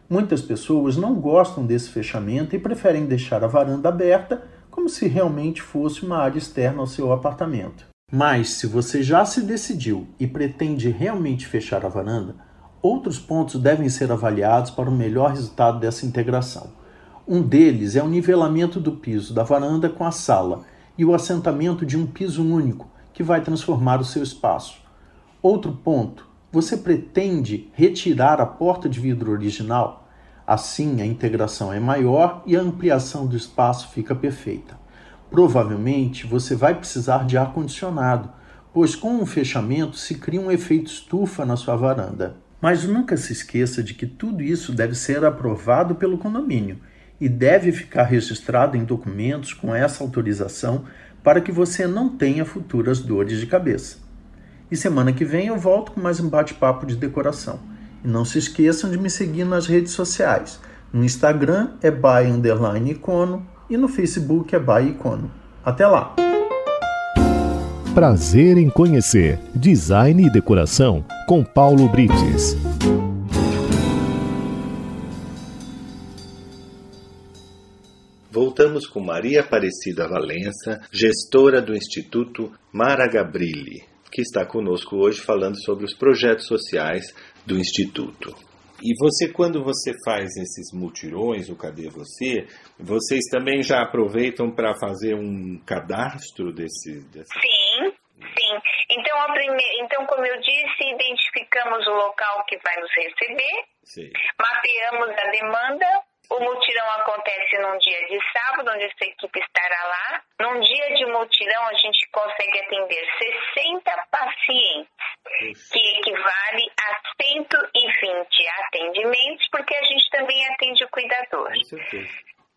Muitas pessoas não gostam desse fechamento e preferem deixar a varanda aberta como se realmente fosse uma área externa ao seu apartamento. Mas se você já se decidiu e pretende realmente fechar a varanda, outros pontos devem ser avaliados para o melhor resultado dessa integração. Um deles é o nivelamento do piso da varanda com a sala e o assentamento de um piso único, que vai transformar o seu espaço. Outro ponto, você pretende retirar a porta de vidro original? Assim, a integração é maior e a ampliação do espaço fica perfeita. Provavelmente você vai precisar de ar-condicionado, pois com um fechamento se cria um efeito estufa na sua varanda. Mas nunca se esqueça de que tudo isso deve ser aprovado pelo condomínio e deve ficar registrado em documentos com essa autorização para que você não tenha futuras dores de cabeça. E semana que vem eu volto com mais um bate-papo de decoração. E não se esqueçam de me seguir nas redes sociais. No Instagram é by icono e no Facebook é by icono. Até lá! Prazer em conhecer Design e Decoração com Paulo Brites. Voltamos com Maria Aparecida Valença, gestora do Instituto Mara Gabrilli, que está conosco hoje falando sobre os projetos sociais do Instituto. E você, quando você faz esses mutirões, o Cadê Você, vocês também já aproveitam para fazer um cadastro desse, desse... Sim, sim. Então, prime... então, como eu disse, identificamos o local que vai nos receber, sim. mapeamos a demanda, o mutirão acontece num dia de sábado, onde essa equipe estará lá. Num dia de mutirão, a gente consegue atender 60 pacientes, que equivale a 120 atendimentos, porque a gente também atende o cuidador.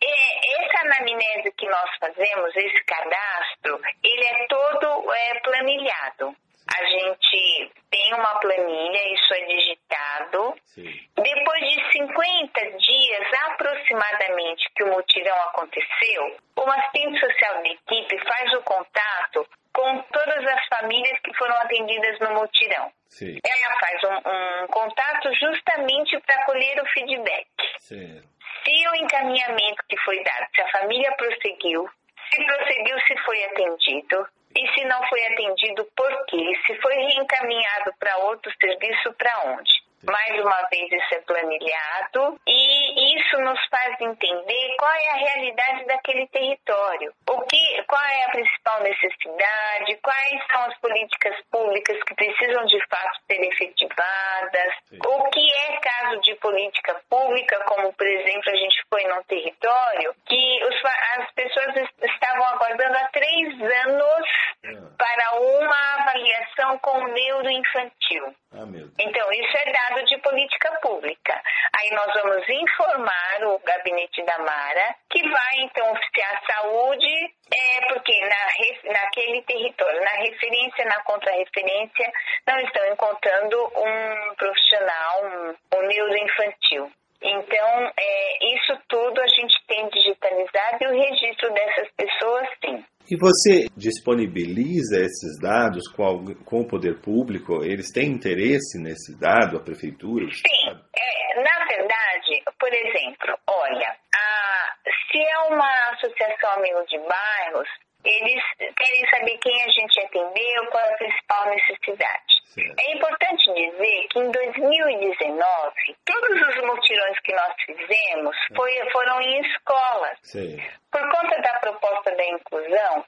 É, essa anamnese que nós fazemos, esse cadastro, ele é todo é, planilhado. A gente tem uma planilha, isso é digitado. Sim. Depois de 50 dias aproximadamente que o mutirão aconteceu, o assistente social da equipe faz o contato com todas as famílias que foram atendidas no mutirão. Sim. Ela faz um, um contato justamente para colher o feedback. Sim. Se o encaminhamento que foi dado, se a família prosseguiu, se prosseguiu, se foi atendido, e se não foi atendido, por quê? Se foi reencaminhado para outro serviço, para onde? Mais uma vez, isso é planilhado e isso nos faz entender qual é a realidade daquele território. O que, qual é a principal necessidade, quais são as políticas públicas que precisam de fato ser efetivadas, Sim. o que é caso de política pública, como por exemplo a gente foi num território que os, as pessoas estavam aguardando há três anos ah. para uma avaliação com o neuroinfantil. Ah, então, isso é dado de política pública. Aí nós vamos informar o gabinete da Mara, que vai então oficiar a saúde, é, porque na, naquele território, na referência, na contrarreferência, não estão encontrando um profissional, um, um neuroinfantil. Então, é, isso tudo a gente tem digitalizado e o registro dessas pessoas, sim. E você disponibiliza esses dados com, o poder público? Eles têm interesse nesse dado, a prefeitura? Sim. É, na verdade, por exemplo, olha, a, se é uma associação amigo de bairros, eles querem saber quem a gente atendeu, qual é a principal necessidade. É importante dizer que em 2019, todos os mutirões que nós fizemos foi, foram em escolas. Sim. Por conta da proposta da inclusão,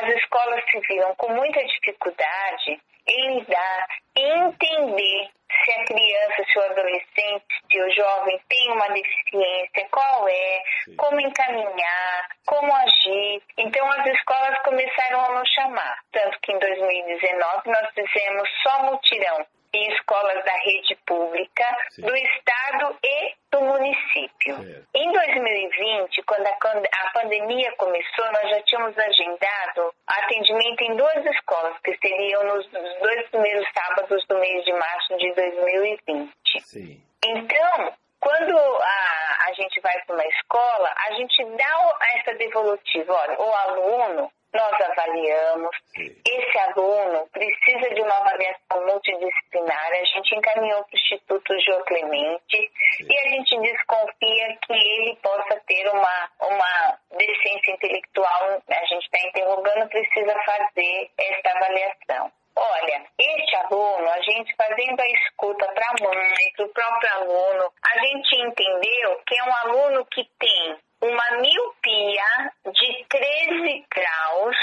as escolas se viram com muita dificuldade em lidar, em entender se a criança, se o adolescente, se o jovem tem uma deficiência, qual é, Sim. como encaminhar, como agir. Então as escolas começaram a nos chamar. Tanto que em 2019 nós fizemos só mutirão em escolas da rede pública, Sim. do estado e do município. Em 2020, quando a, a, pandemia começou, nós já tínhamos agendado atendimento em duas escolas, que seriam nos dois primeiros sábados do mês de março de 2020. Sim. Então, quando a, a gente vai para uma escola, a gente dá essa devolutiva. Olha, o aluno nós avaliamos. Esse aluno precisa de uma avaliação multidisciplinar. A gente encaminhou para o Instituto João Clemente e a gente desconfia que ele possa ter uma, uma deficiência intelectual. A gente está interrogando, precisa fazer esta avaliação. Olha, este aluno, a gente fazendo a escuta para a mãe, para o próprio aluno, a gente entendeu que é um aluno que tem uma miopia de 13 graus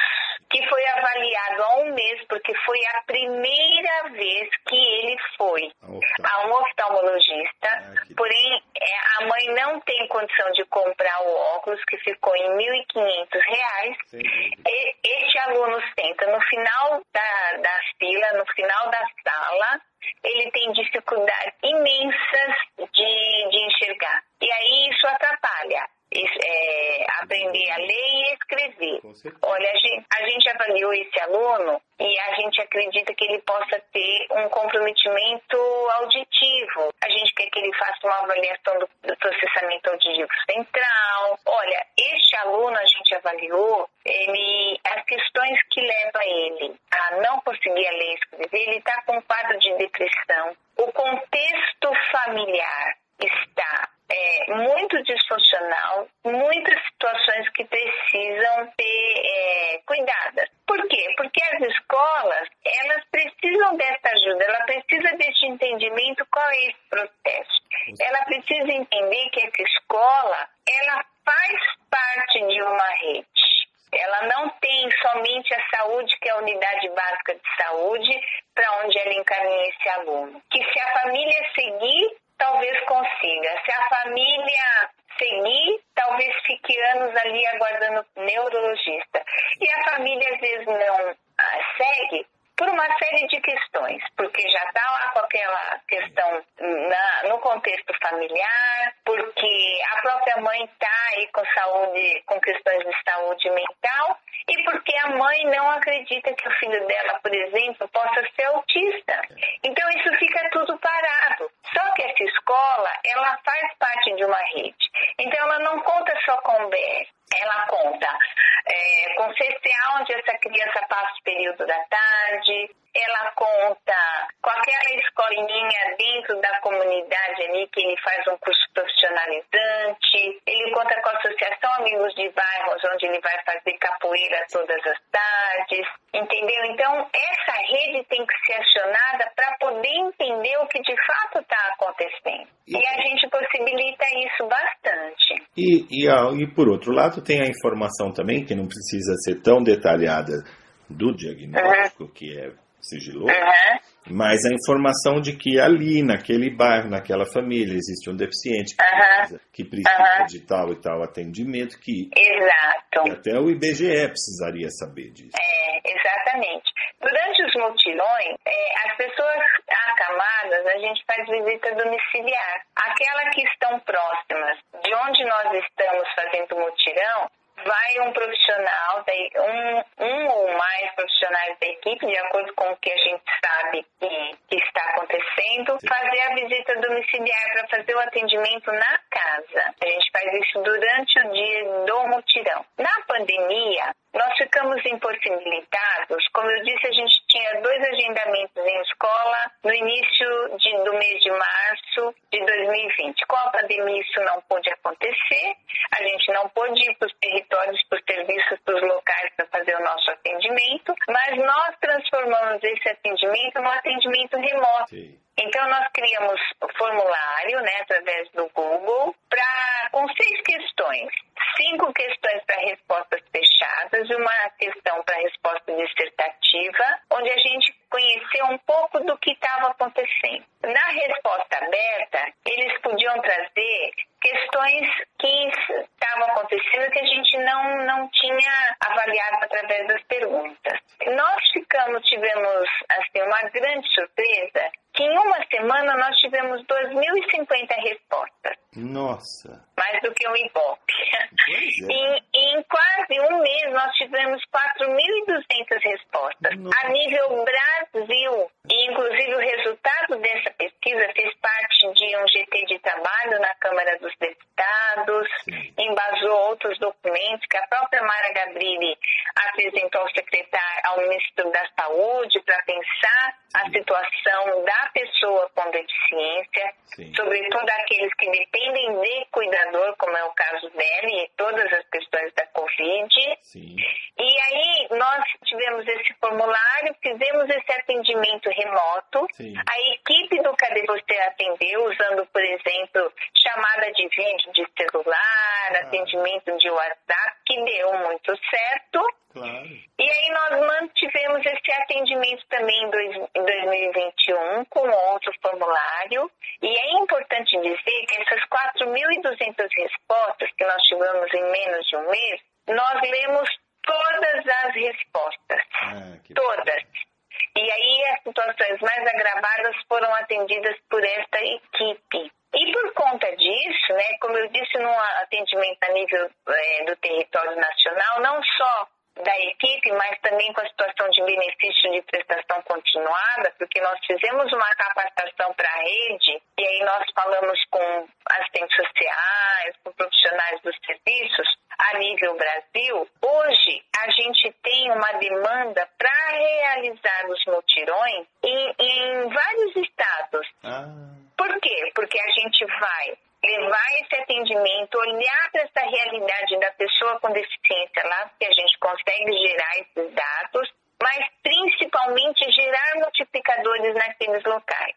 que foi avaliado há um mês, porque foi a primeira vez que ele foi a um oftalmologista. Ah, porém, é, a mãe não tem condição de comprar o óculos, que ficou em R$ 1.500. E, este aluno senta no final da, da fila, no final da sala, ele tem dificuldades imensas de, de enxergar. E aí isso atrapalha é, aprender a ler e escrever. Olha, a gente, a gente avaliou esse aluno e a gente acredita que ele possa ter um comprometimento auditivo. A gente quer que ele faça uma avaliação do, do processamento auditivo central. Olha, este aluno a gente avaliou, ele, as questões que levam ele a não conseguir ler e escrever, ele está com um quadro de depressão. O contexto familiar está é, muito disfuncional, muitas situações que precisam ser é, cuidadas. Por quê? Porque as escolas, elas precisam dessa ajuda, ela precisa desse entendimento qual é esse processo. Ela precisa entender que essa escola, ela faz parte de uma rede. Ela não tem somente a saúde, que é a unidade básica de saúde, para onde ela encaminha esse aluno. Que se a família seguir talvez consiga. Se a família seguir, talvez fique anos ali aguardando neurologista. E a família às vezes não ah, segue, por uma série de questões, porque já está lá com aquela questão na, no contexto familiar, porque a própria mãe está aí com saúde, com questões de saúde mental, e porque a mãe não acredita que o filho dela, por exemplo, possa ser autista. Então isso fica tudo parado. Só que essa escola, ela faz parte de uma rede. Então ela não conta só com o BS, ela conta é, com CCA, onde essa criança passa o período da tarde, ela conta com aquela escolinha dentro da comunidade ali que ele faz um curso profissionalizante, ele conta com a Associação Amigos de Bairros, onde ele vai fazer capoeira todas as tardes, entendeu? Então, essa rede tem que ser acionada para poder entender o que de fato está acontecendo. E, e, a gente possibilita isso bastante. E, e, e por outro lado, tem a informação também, que não precisa ser tão detalhada do diagnóstico, uhum. que é sigiloso, uhum. mas a informação de que ali, naquele bairro, naquela família, existe um deficiente que uhum. precisa, que precisa de tal e tal atendimento, que, Exato. que até o IBGE precisaria saber disso. É, exatamente. Durante os mutirões, é, as pessoas acamadas, a gente faz visita domiciliar. Aquelas que estão próximas de onde nós estamos fazendo o mutirão, vai um profissional, um, um ou mais profissionais da equipe, de acordo com o que a gente sabe que, que está acontecendo, fazer a visita domiciliar para fazer o atendimento na casa. A gente faz isso durante o dia do mutirão. Na pandemia, nós ficamos impossibilitados. Como eu disse, a gente tinha dois agendamentos em escola no início de, do mês de março de 2020. Com a pandemia, isso não pôde acontecer. A gente não pôde ir para os territórios, para os serviços, para os locais para fazer o nosso atendimento, mas nós transformamos esse atendimento num atendimento remoto. Sim. Então, nós criamos o formulário, né, através do Google, pra, com seis questões. Cinco questões para respostas fechadas e uma questão para resposta dissertativa, onde a gente conheceu um pouco do que estava acontecendo. Na resposta aberta, eles podiam trazer questões que estavam acontecendo que a gente não, não tinha avaliado através das perguntas. Nós ficamos, tivemos assim, uma grande surpresa que em uma semana nós tivemos 2.050 respostas. Nossa! Mais do que o Ibope. É. Em, em, quase um mês nós tivemos 4.200 respostas. Nossa. A nível Brasil. E inclusive o resultado dessa pesquisa fez parte de um GT de trabalho na Câmara dos Deputados, Sim. embasou outros documentos que a própria Mara Gabrilli apresentou ao secretário, ao Ministro da Saúde para pensar Sim. a situação da pessoa com deficiência, Sim. sobretudo aqueles que dependem de desesperador, como é o caso dela e todas as questões da Covid. Sim. E aí nós tivemos esse formulário, fizemos esse atendimento remoto. Sim. A equipe do Cadê Você atendeu, usando, por exemplo, chamada de vídeo de celular, Ah. atendimento de WhatsApp, que deu muito certo. Claro. E aí nós mantivemos esse atendimento também em 2021 com outro formulário. E é importante dizer que essas 4.200 respostas que nós tivemos em menos de um mês, nós lemos todas as respostas. Ah, Todas. E aí as situações mais agravadas foram atendidas por esta equipe. E por conta disso, né, como eu disse no atendimento a nível eh, do território nacional, não só da equipe, mas também com a situação de benefício de prestação continuada, porque nós fizemos uma capacitação para a rede e aí nós falamos com assistentes sociais, com profissionais dos serviços a nível Brasil. Hoje a gente tem uma demanda para realizar os mutirões em, em vários estados. Ah, Por quê? Porque a gente vai levar esse atendimento, olhar para essa realidade da pessoa com deficiência lá, porque a gente consegue gerar esses dados, mas principalmente gerar multiplicadores naqueles locais.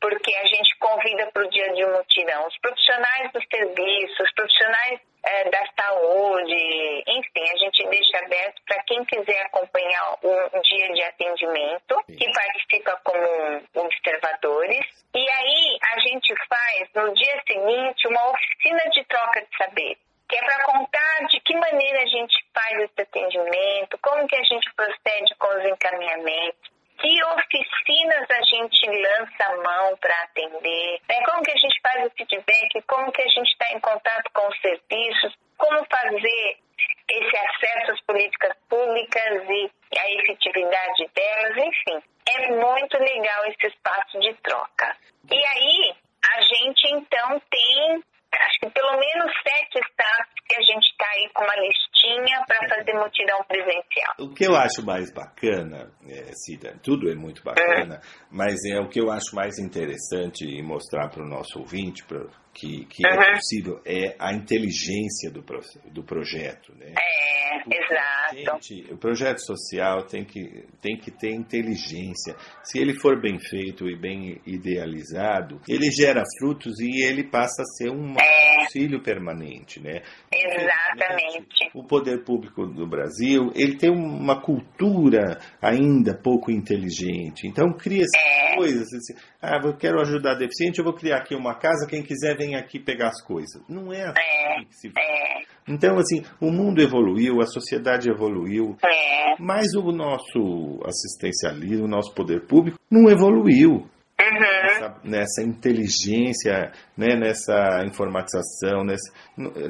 Porque a gente convida para o dia de um mutirão os profissionais do serviço, os profissionais eh, da saúde, enfim, a gente deixa aberto para quem quiser acompanhar um dia de atendimento, que participa como observadores. E aí a gente faz no dia seguinte uma oficina de troca de saber que é para contar de que maneira a gente faz esse atendimento, como que a gente procede com os encaminhamentos, que oficinas a gente lança a mão para atender, né? como que a gente faz o feedback, como que a gente está em contato com os serviços, como fazer esse acesso às políticas públicas e a efetividade delas, enfim. É muito legal esse espaço de troca. E aí, a gente então tem acho que pelo menos sete estados que a gente está aí com uma listinha para fazer mutirão presencial. O que eu acho mais bacana, é, Cida, tudo é muito bacana, mas é o que eu acho mais interessante e mostrar para o nosso ouvinte pra, que, que é Uhum. possível é a inteligência do, do projeto. Né? É, exato. Gente, o projeto social tem que, tem que ter inteligência. Se ele for bem feito e bem idealizado, ele gera frutos e ele passa a ser um auxílio permanente, né? Exatamente. O poder público do Brasil, ele tem uma cultura ainda pouco inteligente. Então cria essas coisas, assim, ah, eu quero ajudar deficiente, eu vou criar aqui uma casa, quem quiser vem aqui pegar as coisas. Não é assim que se faz. É, Então, assim, o mundo evoluiu, a sociedade evoluiu, é. mas o nosso assistencialismo, o nosso poder público não evoluiu. Nessa, nessa inteligência, né, nessa informatização. Nessa...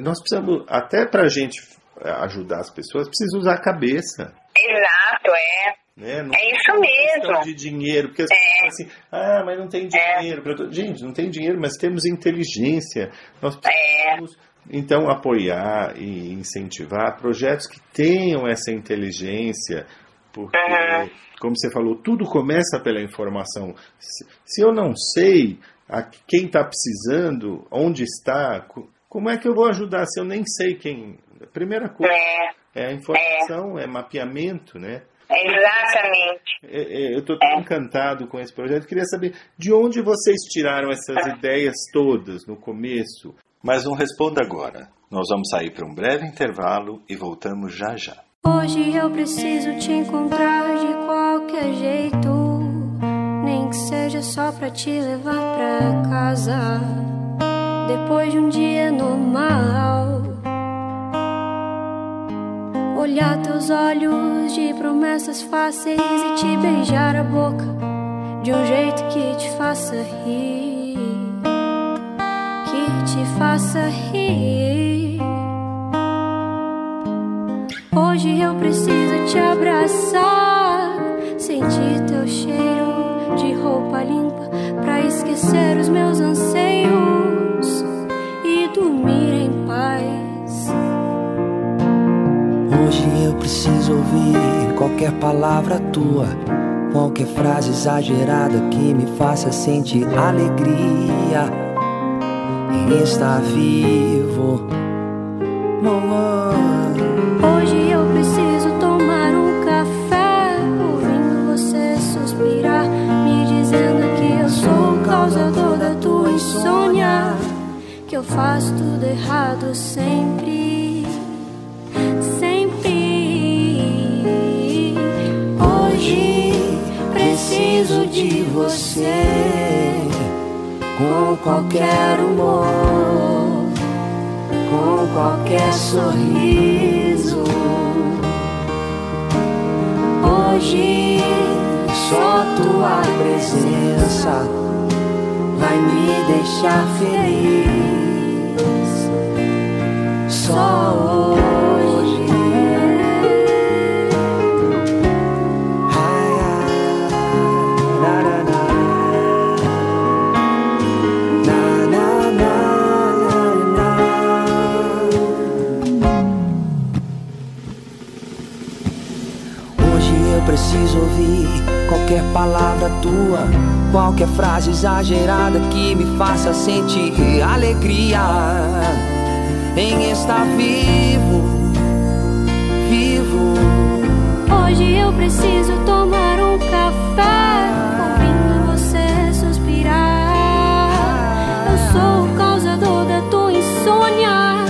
Nós precisamos, até para a gente ajudar as pessoas, precisa usar a cabeça. Exato, é. Né? É isso mesmo. de dinheiro, porque as É. pessoas falam assim, ah, mas não tem dinheiro. pra tudo." Gente, não tem dinheiro, mas temos inteligência. Nós precisamos, então, apoiar e incentivar projetos que tenham essa inteligência, porque, Uhum. Como você falou, tudo começa pela informação. Se, eu não sei a quem está precisando, onde está, co- como é que eu vou ajudar se eu nem sei quem? A primeira coisa É, é a informação, é mapeamento, né? exatamente. É, é, Eu estou tão encantado com esse projeto. Queria saber de onde vocês tiraram essas ideias todas no começo. Mas não responda agora. Nós vamos sair para um breve intervalo e voltamos já já. Hoje eu preciso te encontrar de qualquer jeito, nem que seja só pra te levar pra casa. Depois de um dia normal, olhar teus olhos de promessas fáceis e te beijar a boca de um jeito que te faça rir, que te faça rir. Hoje eu preciso te abraçar, sentir teu cheiro de roupa limpa pra esquecer os meus anseios e dormir em paz. Hoje eu preciso ouvir qualquer palavra tua, qualquer frase exagerada que me faça sentir alegria. está vivo. Hoje eu preciso eu faço tudo errado sempre, sempre. Hoje preciso de você com qualquer humor, com qualquer sorriso. Hoje só tua presença vai me deixar feliz. Só hoje. Hoje eu preciso ouvir qualquer palavra tua, qualquer frase exagerada que me faça sentir alegria em estar vivo, vivo. Hoje eu preciso tomar um café, ouvindo você suspirar. Eu sou o causador da tua insônia,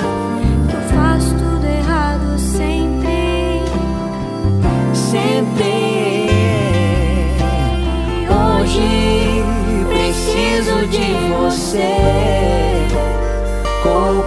eu faço tudo errado sempre. sempre. Hoje preciso de você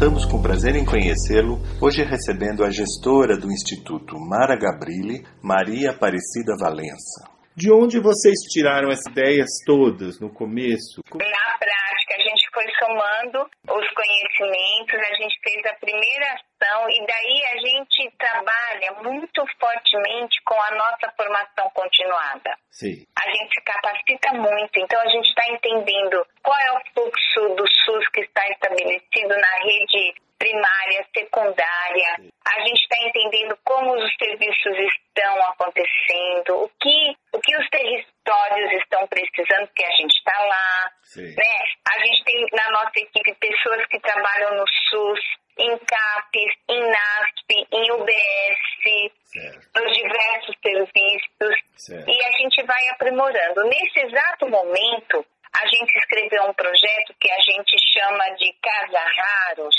Voltamos com prazer em conhecê-lo, hoje recebendo a gestora do Instituto Mara Gabrilli, Maria Aparecida Valença. De onde vocês tiraram as ideias todas no começo? Na prática, a gente foi somando os conhecimentos, a gente fez a primeira ação e daí a gente trabalha muito fortemente com a nossa formação continuada. Sim. A gente se capacita muito, então a gente está entendendo qual é o fluxo do SUS que está estabelecido na rede primária, secundária. A gente está entendendo como os serviços estão acontecendo, o que, o que os territórios estão precisando, porque a gente está lá. Sim. Né? A gente tem na nossa equipe pessoas que trabalham no SUS, em CAPES, em NASP, em UBS, Certo. nos diversos serviços Certo. e a gente vai aprimorando. Nesse exato momento, a gente escreveu um projeto que a gente chama de Casa Raros.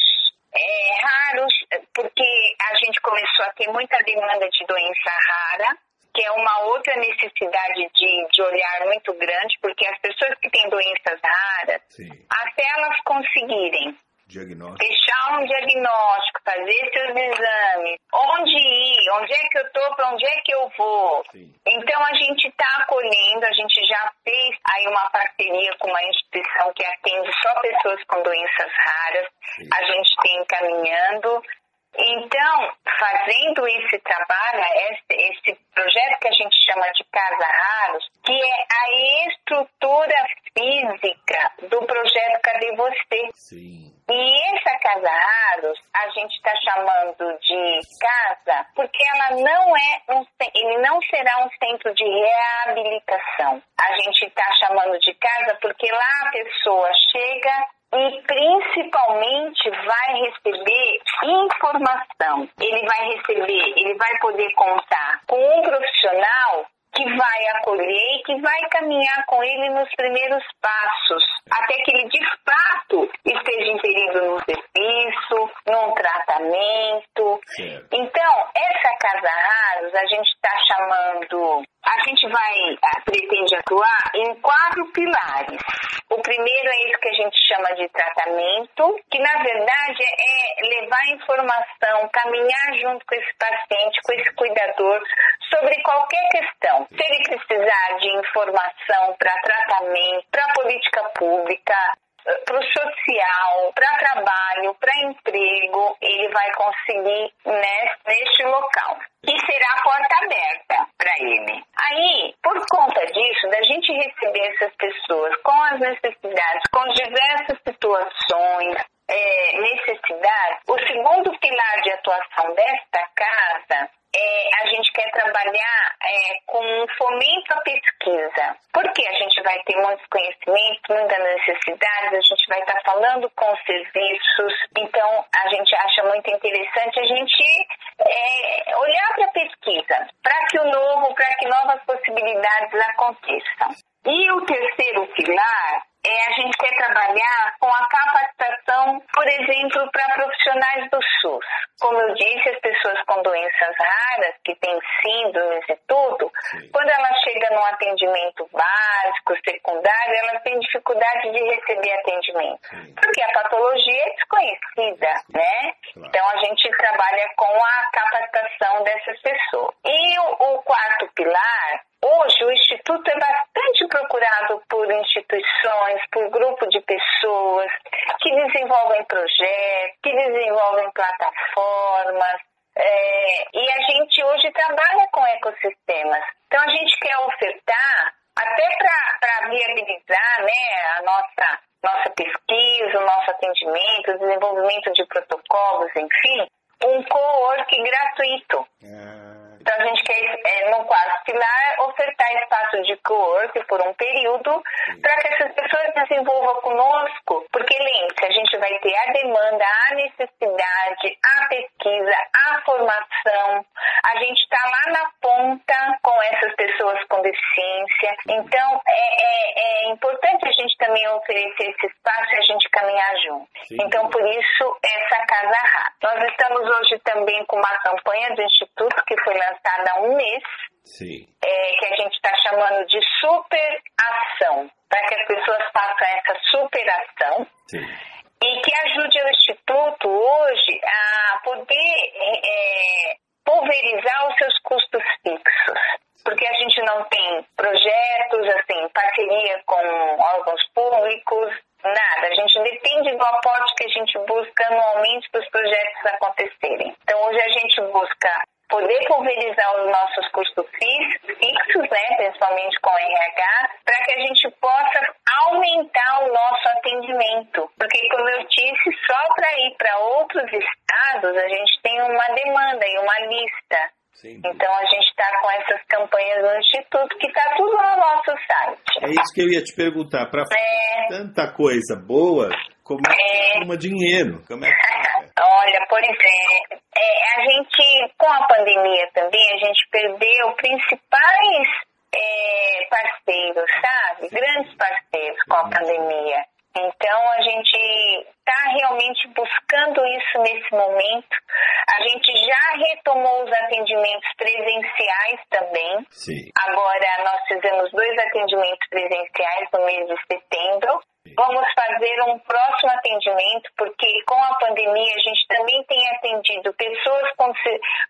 É, raros porque a gente começou a ter muita demanda de doença rara, que é uma outra necessidade de, de olhar muito grande, porque as pessoas que têm doenças raras, Sim. até elas conseguirem deixar um diagnóstico, fazer seus exames, onde ir, onde é que eu tô, para onde é que eu vou. Sim. Então a gente está acolhendo, a gente já fez aí uma parceria com uma instituição que atende só pessoas com doenças raras. Sim. A gente tem encaminhando. Então, fazendo esse trabalho, esse, esse projeto que a gente chama de Casa Raros, que é a estrutura física do projeto Cadê Você? Sim. E essa Casa Raros, a gente está chamando de casa porque ela não é um, ele não será um centro de reabilitação. A gente está chamando de casa porque lá a pessoa chega e principalmente vai receber informação. Ele vai receber, ele vai poder contar com um profissional que vai acolher e que vai caminhar com ele nos primeiros passos, até que ele de fato esteja inserido num serviço, num tratamento. Certo. Então, essa Casa Raros, a gente está chamando, a gente vai, ah, pretende atuar em quatro pilares. O primeiro é isso que a gente chama de tratamento, que na verdade é levar informação, caminhar junto com esse paciente, com esse cuidador, sobre qualquer questão. Se ele precisar de informação para tratamento, para política pública, para o social, para trabalho, para emprego, ele vai conseguir neste local. E será a porta aberta para ele. Aí, por conta disso, da gente receber essas pessoas com as necessidades, com diversas situações, é, necessidades, o segundo pilar de atuação desta casa é, a gente quer trabalhar é, com fomento à pesquisa. Porque a gente vai ter muitos conhecimentos, muitas necessidades, a gente vai estar falando com serviços, então a gente acha muito interessante a gente é, olhar para a pesquisa, para que o novo, para que novas possibilidades aconteçam. E o terceiro pilar é, a gente quer trabalhar com a capacitação, por exemplo, para profissionais do SUS. Como eu disse, as pessoas com doenças raras, que têm síndromes e tudo, Sim. quando ela chega num atendimento básico, secundário, elas têm dificuldade de receber atendimento. Sim. Porque a patologia é desconhecida, né? Claro. Então a gente trabalha com a capacitação dessas pessoas. E o, o quarto pilar Hoje, o Instituto é bastante procurado por instituições, por grupo de pessoas que desenvolvem projetos, que desenvolvem plataformas. É, e a gente hoje trabalha com ecossistemas. Então, a gente quer ofertar, até para viabilizar né, a nossa, nossa pesquisa, o nosso atendimento, o desenvolvimento de protocolos, enfim, um co-work gratuito. É então, a gente quer, é, no quarto pilar, ofertar espaço de co-work por um período para que essas pessoas desenvolvam conosco, porque lembre-se, a gente vai ter a demanda, a necessidade, a pesquisa, a formação. A gente está lá na ponta com essas pessoas com deficiência. Então, é, é, é importante a gente também oferecer esse espaço e a gente caminhar junto. Sim. Então, por isso, essa Casa Rá. Nós estamos hoje também com uma campanha do Instituto que foi lançada há um mês, é, que a gente está chamando de super ação, para que as pessoas façam essa superação e que ajude o Instituto hoje a poder é, pulverizar os seus custos fixos. Porque a gente não tem projetos, assim, parceria com órgãos públicos, nada. A gente depende do aporte que a gente busca anualmente para os projetos acontecerem. Então, hoje a gente busca poder pulverizar os nossos custos fixos, né, principalmente com RH, para que a gente possa aumentar o nosso atendimento. Porque, como eu disse, só para ir para outros estados a gente tem uma demanda e uma lista. Sim. Então a gente está com essas campanhas no Instituto, que está tudo. É isso que eu ia te perguntar. Para é... tanta coisa boa, como é que é... toma dinheiro? Como é que... Olha, por exemplo, é, a gente, com a pandemia também, a gente perdeu principais é, parceiros, sabe? Grandes parceiros com a pandemia. Então a gente está realmente buscando isso nesse momento. A gente já retomou os atendimentos presenciais também. Sim. Agora nós fizemos dois atendimentos presenciais no mês de setembro. Vamos fazer um próximo atendimento, porque com a pandemia a gente também tem atendido pessoas com,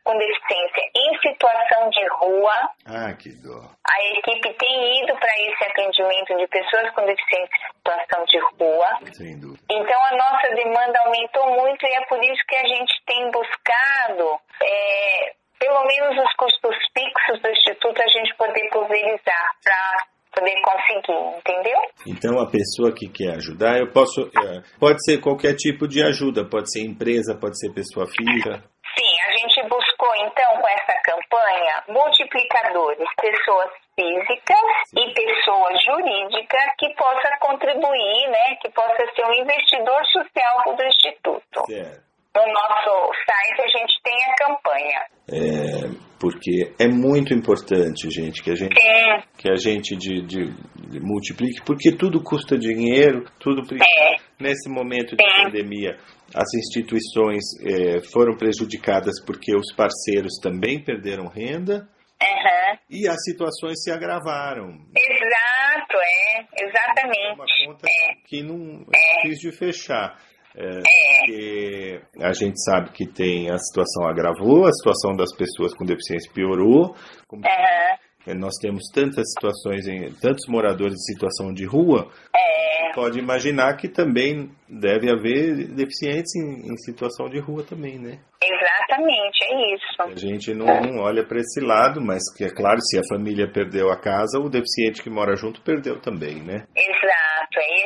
com deficiência em situação de rua. Ah, que dó. A equipe tem ido para esse atendimento de pessoas com deficiência em situação de rua. Sem dúvida. Então a nossa demanda aumentou muito e é por isso que a gente tem buscado. É, pelo menos os custos fixos do Instituto a gente poder pulverizar para poder conseguir, entendeu? Então a pessoa que quer ajudar, eu posso, é, pode ser qualquer tipo de ajuda, pode ser empresa, pode ser pessoa física. Sim, a gente buscou então com essa campanha multiplicadores, pessoas físicas e pessoas jurídicas que possa contribuir, né, que possa ser um investidor social do instituto. Certo. No nosso site a gente tem a campanha. É, porque é muito importante, gente, que a gente, é. que a gente de, de, de, multiplique, porque tudo custa dinheiro, tudo é. nesse momento de é. pandemia. As instituições é, foram prejudicadas porque os parceiros também perderam renda uhum. e as situações se agravaram. Exato, é, exatamente. Uma conta é. que não é difícil de fechar. É, é, porque a gente sabe que tem a situação agravou, a situação das pessoas com deficiência piorou. Como uhum. Nós temos tantas situações, em, tantos moradores em situação de rua. É. pode imaginar que também deve haver deficientes em, em, situação de rua também, né? Exatamente, é isso. A gente não, não olha para esse lado, mas que é claro, se a família perdeu a casa, o deficiente que mora junto perdeu também, né? Exato. Tem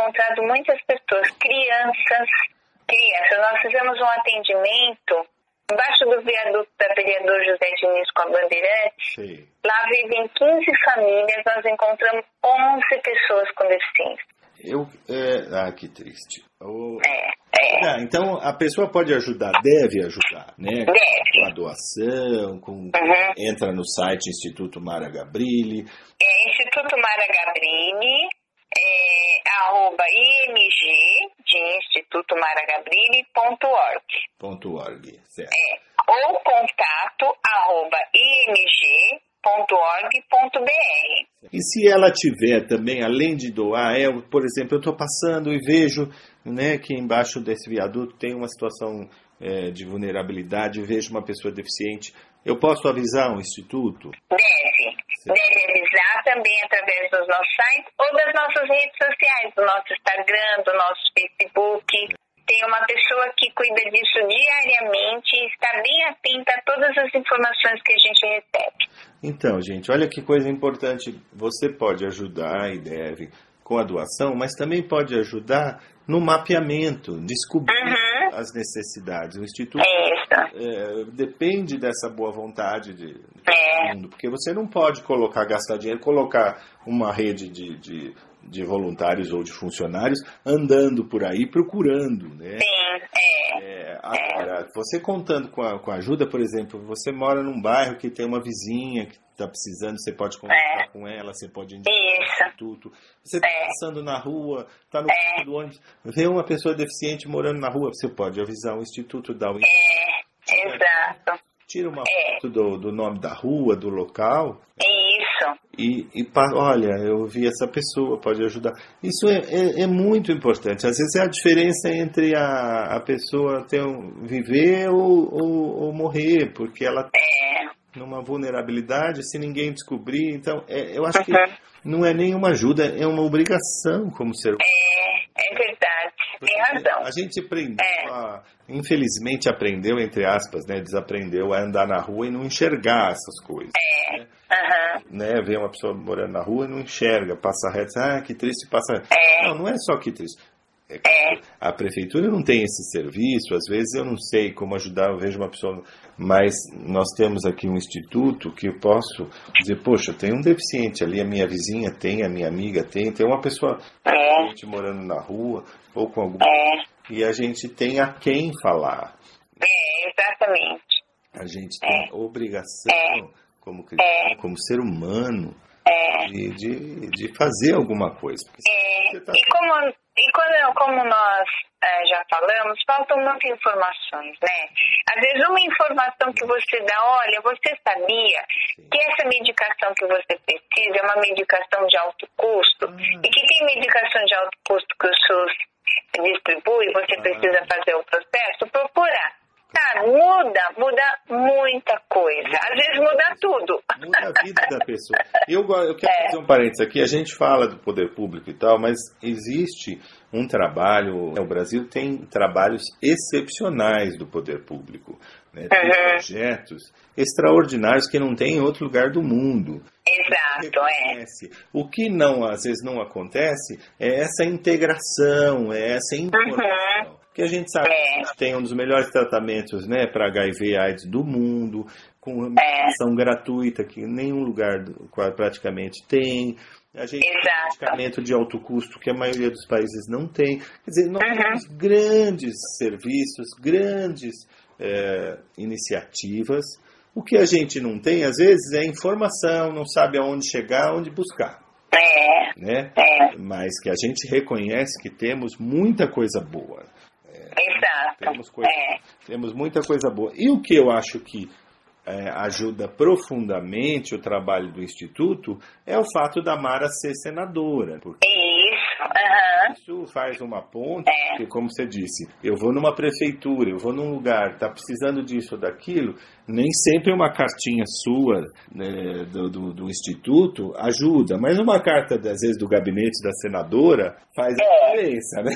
encontrado muitas pessoas, crianças, crianças. Nós fizemos um atendimento embaixo do viaduto da vereador José Diniz com a Bandeirante. Lá vivem 15 famílias, nós encontramos 11 pessoas com deficiência. Eu, é, ah, que triste. Oh. É, é. Ah, então a pessoa pode ajudar, deve ajudar, né? Deve. Com a doação, com, Uhum. entra no site Instituto Mara Gabrilli, É Instituto Mara Gabrini, é, arroba img de Instituto Mara Gabrini.org. ponto .org, certo? É, ou contato arroba img.org.br. E se ela tiver também, além de doar, é, por exemplo, eu estou passando e vejo né, que embaixo desse viaduto tem uma situação é, de vulnerabilidade, vejo uma pessoa deficiente, eu posso avisar um instituto? Deve. Deve avisar também através dos nossos sites ou das nossas redes sociais, do nosso Instagram, do nosso Facebook. Tem uma pessoa que cuida disso diariamente e está bem atenta a todas as informações que a gente recebe. Então, gente, olha que coisa importante. Você pode ajudar e deve com a doação, mas também pode ajudar no mapeamento, descobrir Uhum. As necessidades. O Instituto É depende dessa boa vontade de, de É. mundo, porque você não pode colocar, gastar dinheiro, colocar uma rede de, de, de voluntários ou de funcionários andando por aí procurando, né? Sim, é. É, agora, você contando com a, com a ajuda, por exemplo, você mora num bairro que tem uma vizinha que está precisando, você pode conversar É. com ela, você pode indicar Isso. instituto. Você está É. passando na rua, está no É. do ônibus, vê uma pessoa deficiente morando na rua, você pode avisar o instituto, dar o É, exato. tira uma É. foto do, do nome da rua, do local, Isso. E, e olha, eu vi essa pessoa, pode ajudar. Isso é, é, é muito importante. Às vezes é a diferença entre a, a pessoa ter um, viver ou, ou, ou morrer, porque ela está É. numa vulnerabilidade, se ninguém descobrir. Então, é, eu acho que Uhum. não é nenhuma ajuda, é uma obrigação como ser humano. É, é verdade. Tem razão. A gente aprendeu, É. a- infelizmente aprendeu, entre aspas, né, desaprendeu a andar na rua e não enxergar essas coisas. É. Aham. né, vê uma pessoa morando na rua e não enxerga, passa reto, ah, que triste, passa reto. É. Não, não é só que triste. É que A prefeitura não tem esse serviço, às vezes eu não sei como ajudar, eu vejo uma pessoa, mas nós temos aqui um instituto que eu posso dizer, poxa, tem um deficiente ali, a minha vizinha tem, a minha amiga tem, tem uma pessoa É. morando na rua, ou com algum... É. E a gente tem a quem falar. É, exatamente. A gente tem a obrigação, É. como cristão, como ser humano, É. de, de, de fazer alguma coisa. É, tá- e como, e quando, como nós eh, já falamos, faltam muitas informações, né? Às vezes uma informação que você dá, olha, você sabia que essa medicação que você precisa é uma medicação de alto custo e que tem medicação de alto custo que o SUS distribui, você precisa fazer o processo, procurar. Tá, muda, muda muita coisa. Às vezes muda tudo. Muda a vida da pessoa. Eu, eu quero É. fazer um parênteses aqui. A gente fala do poder público e tal, mas existe um trabalho. O Brasil tem trabalhos excepcionais do poder público. Né? Tem Uhum. projetos extraordinários que não tem em outro lugar do mundo. Exato, é. O que não, às vezes não acontece é essa integração, é essa informação. Porque a gente sabe que a gente tem um dos melhores tratamentos né, para HIV e AIDS do mundo, com uma medicação gratuita que nenhum lugar praticamente tem. A gente tem Exato. medicamento de alto custo que a maioria dos países não tem. Quer dizer, nós Uhum. temos grandes serviços, grandes eh, iniciativas. O que a gente não tem, às vezes, é informação, não sabe aonde chegar, aonde buscar. É, Né? é, Mas que a gente reconhece que temos muita coisa boa. Exato. Temos, coisa, É, temos muita coisa boa. E o que eu acho que eh, ajuda profundamente o trabalho do Instituto é o fato da Mara ser senadora. Porque isso faz uma ponte, É. porque, como você disse, eu vou numa prefeitura, eu vou num lugar, está precisando disso ou daquilo, Nem sempre uma cartinha sua né, do, do, do, Instituto ajuda, mas uma carta, às vezes, do gabinete da senadora faz é. diferença, né?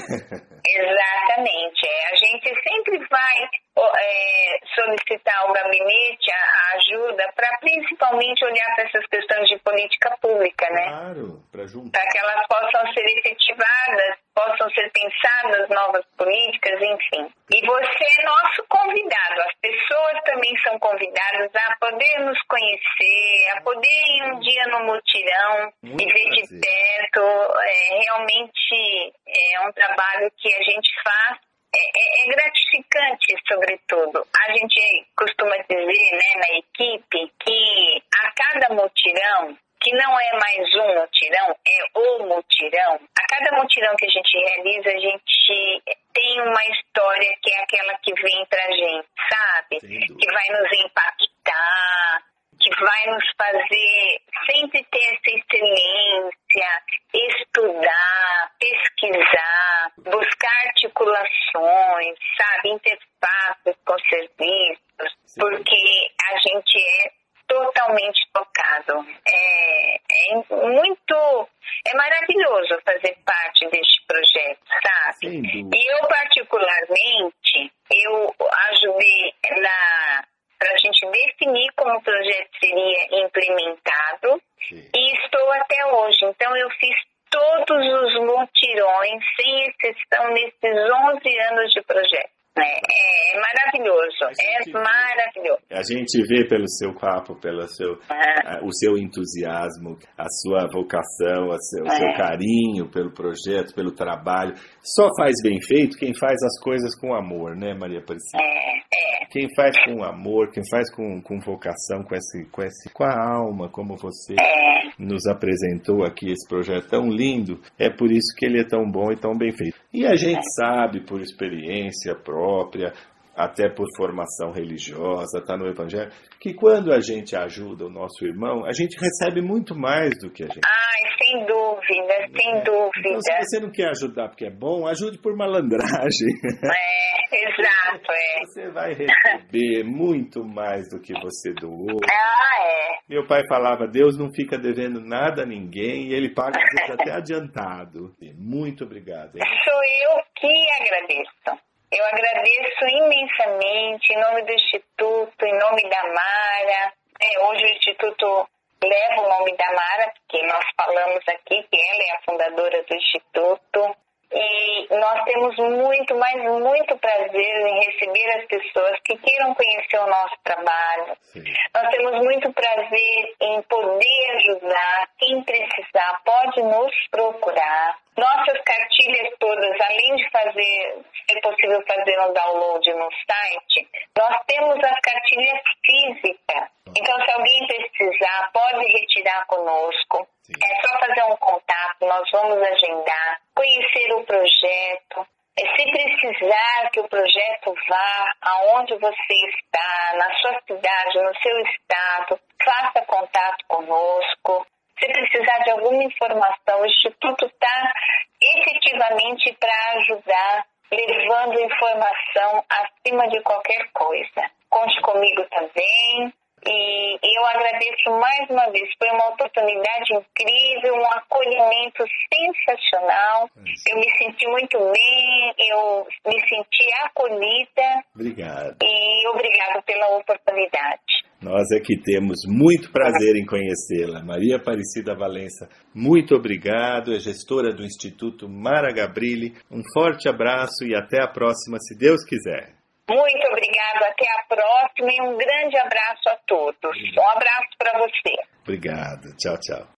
Exatamente. É. A gente sempre vai é, solicitar ao gabinete a ajuda para principalmente olhar para essas questões de política pública, né? Claro, para juntar. Para que elas possam ser efetivadas, possam ser pensadas novas políticas, enfim. E você é nosso convidado. As pessoas também são convidadas a poder nos conhecer, a poder ir um dia no mutirão Muito e ver prazer. de perto. É, realmente é um trabalho que a gente faz é, é, é, gratificante, sobretudo. A gente costuma dizer né, na equipe que a cada mutirão, que não é mais um mutirão, é o mutirão, a cada mutirão que a gente realiza, a gente tem uma história que é aquela que vem pra gente, sabe? Que vai nos impactar, que vai nos fazer sempre ter essa excelência, estudar, pesquisar, buscar articulações, sabe, interfaces com serviços, Sim. porque a gente é totalmente tocado. É, é, muito, é maravilhoso fazer parte deste projeto, sabe? E eu particularmente, eu ajudei na para a gente definir como o projeto seria implementado Sim. e estou até hoje. Então, eu fiz todos os mutirões, sem exceção, nesses 11 anos de projeto. É, é maravilhoso, é maravilhoso. A gente vê pelo seu papo, pelo seu, ah. o seu entusiasmo, a sua vocação, o seu, é. seu, carinho pelo projeto, pelo trabalho. Só faz bem feito quem faz as coisas com amor, né, Maria Aparecida? É, é. Quem faz com amor, quem faz com, com vocação, com, esse, com, esse, com a alma, como você é. nos apresentou aqui, esse projeto tão lindo, é por isso que ele é tão bom e tão bem feito. E a gente é. sabe, por experiência própria, até por formação religiosa, está no Evangelho, que quando a gente ajuda o nosso irmão, a gente recebe muito mais do que a gente. Ai, sem dúvida, sem é. dúvida. Então, se você não quer ajudar porque é bom, ajude por malandragem. É, exato, é. Você vai receber muito mais do que você doou. Ah, é. Meu pai falava, Deus não fica devendo nada a ninguém e ele paga às vezes até adiantado. Muito obrigado. Hein? Sou eu que agradeço. Eu agradeço imensamente em nome do Instituto, em nome da Mara. É, hoje o Instituto leva o nome da Mara, porque nós falamos aqui que ela é a fundadora do Instituto. E nós temos muito, mas muito prazer em receber as pessoas que queiram conhecer o nosso trabalho. Sim. Nós temos muito prazer em poder ajudar. Quem precisar pode nos procurar. Nossas cartilhas todas, além de fazer, ser possível fazer um download no site, nós temos as cartilhas físicas. Então, se alguém precisar, pode retirar conosco. Sim. É só fazer um contato, nós vamos agendar, conhecer o projeto. É, se precisar que o projeto vá aonde você está, na sua cidade, no seu estado, faça contato conosco. Se precisar de alguma informação, o Instituto está efetivamente para ajudar, levando informação acima de qualquer coisa. Conte comigo também. E eu agradeço mais uma vez. Foi uma oportunidade incrível, um acolhimento sensacional. Eu me senti muito bem, eu me senti acolhida. Obrigado. E obrigado pela oportunidade. Nós é que temos muito prazer em conhecê-la. Maria Aparecida Valença, muito obrigado. É gestora do Instituto Mara Gabrilli. Um forte abraço e até a próxima, se Deus quiser. Muito obrigado, até a próxima e um grande abraço a todos. Um abraço para você. Obrigado, tchau, tchau.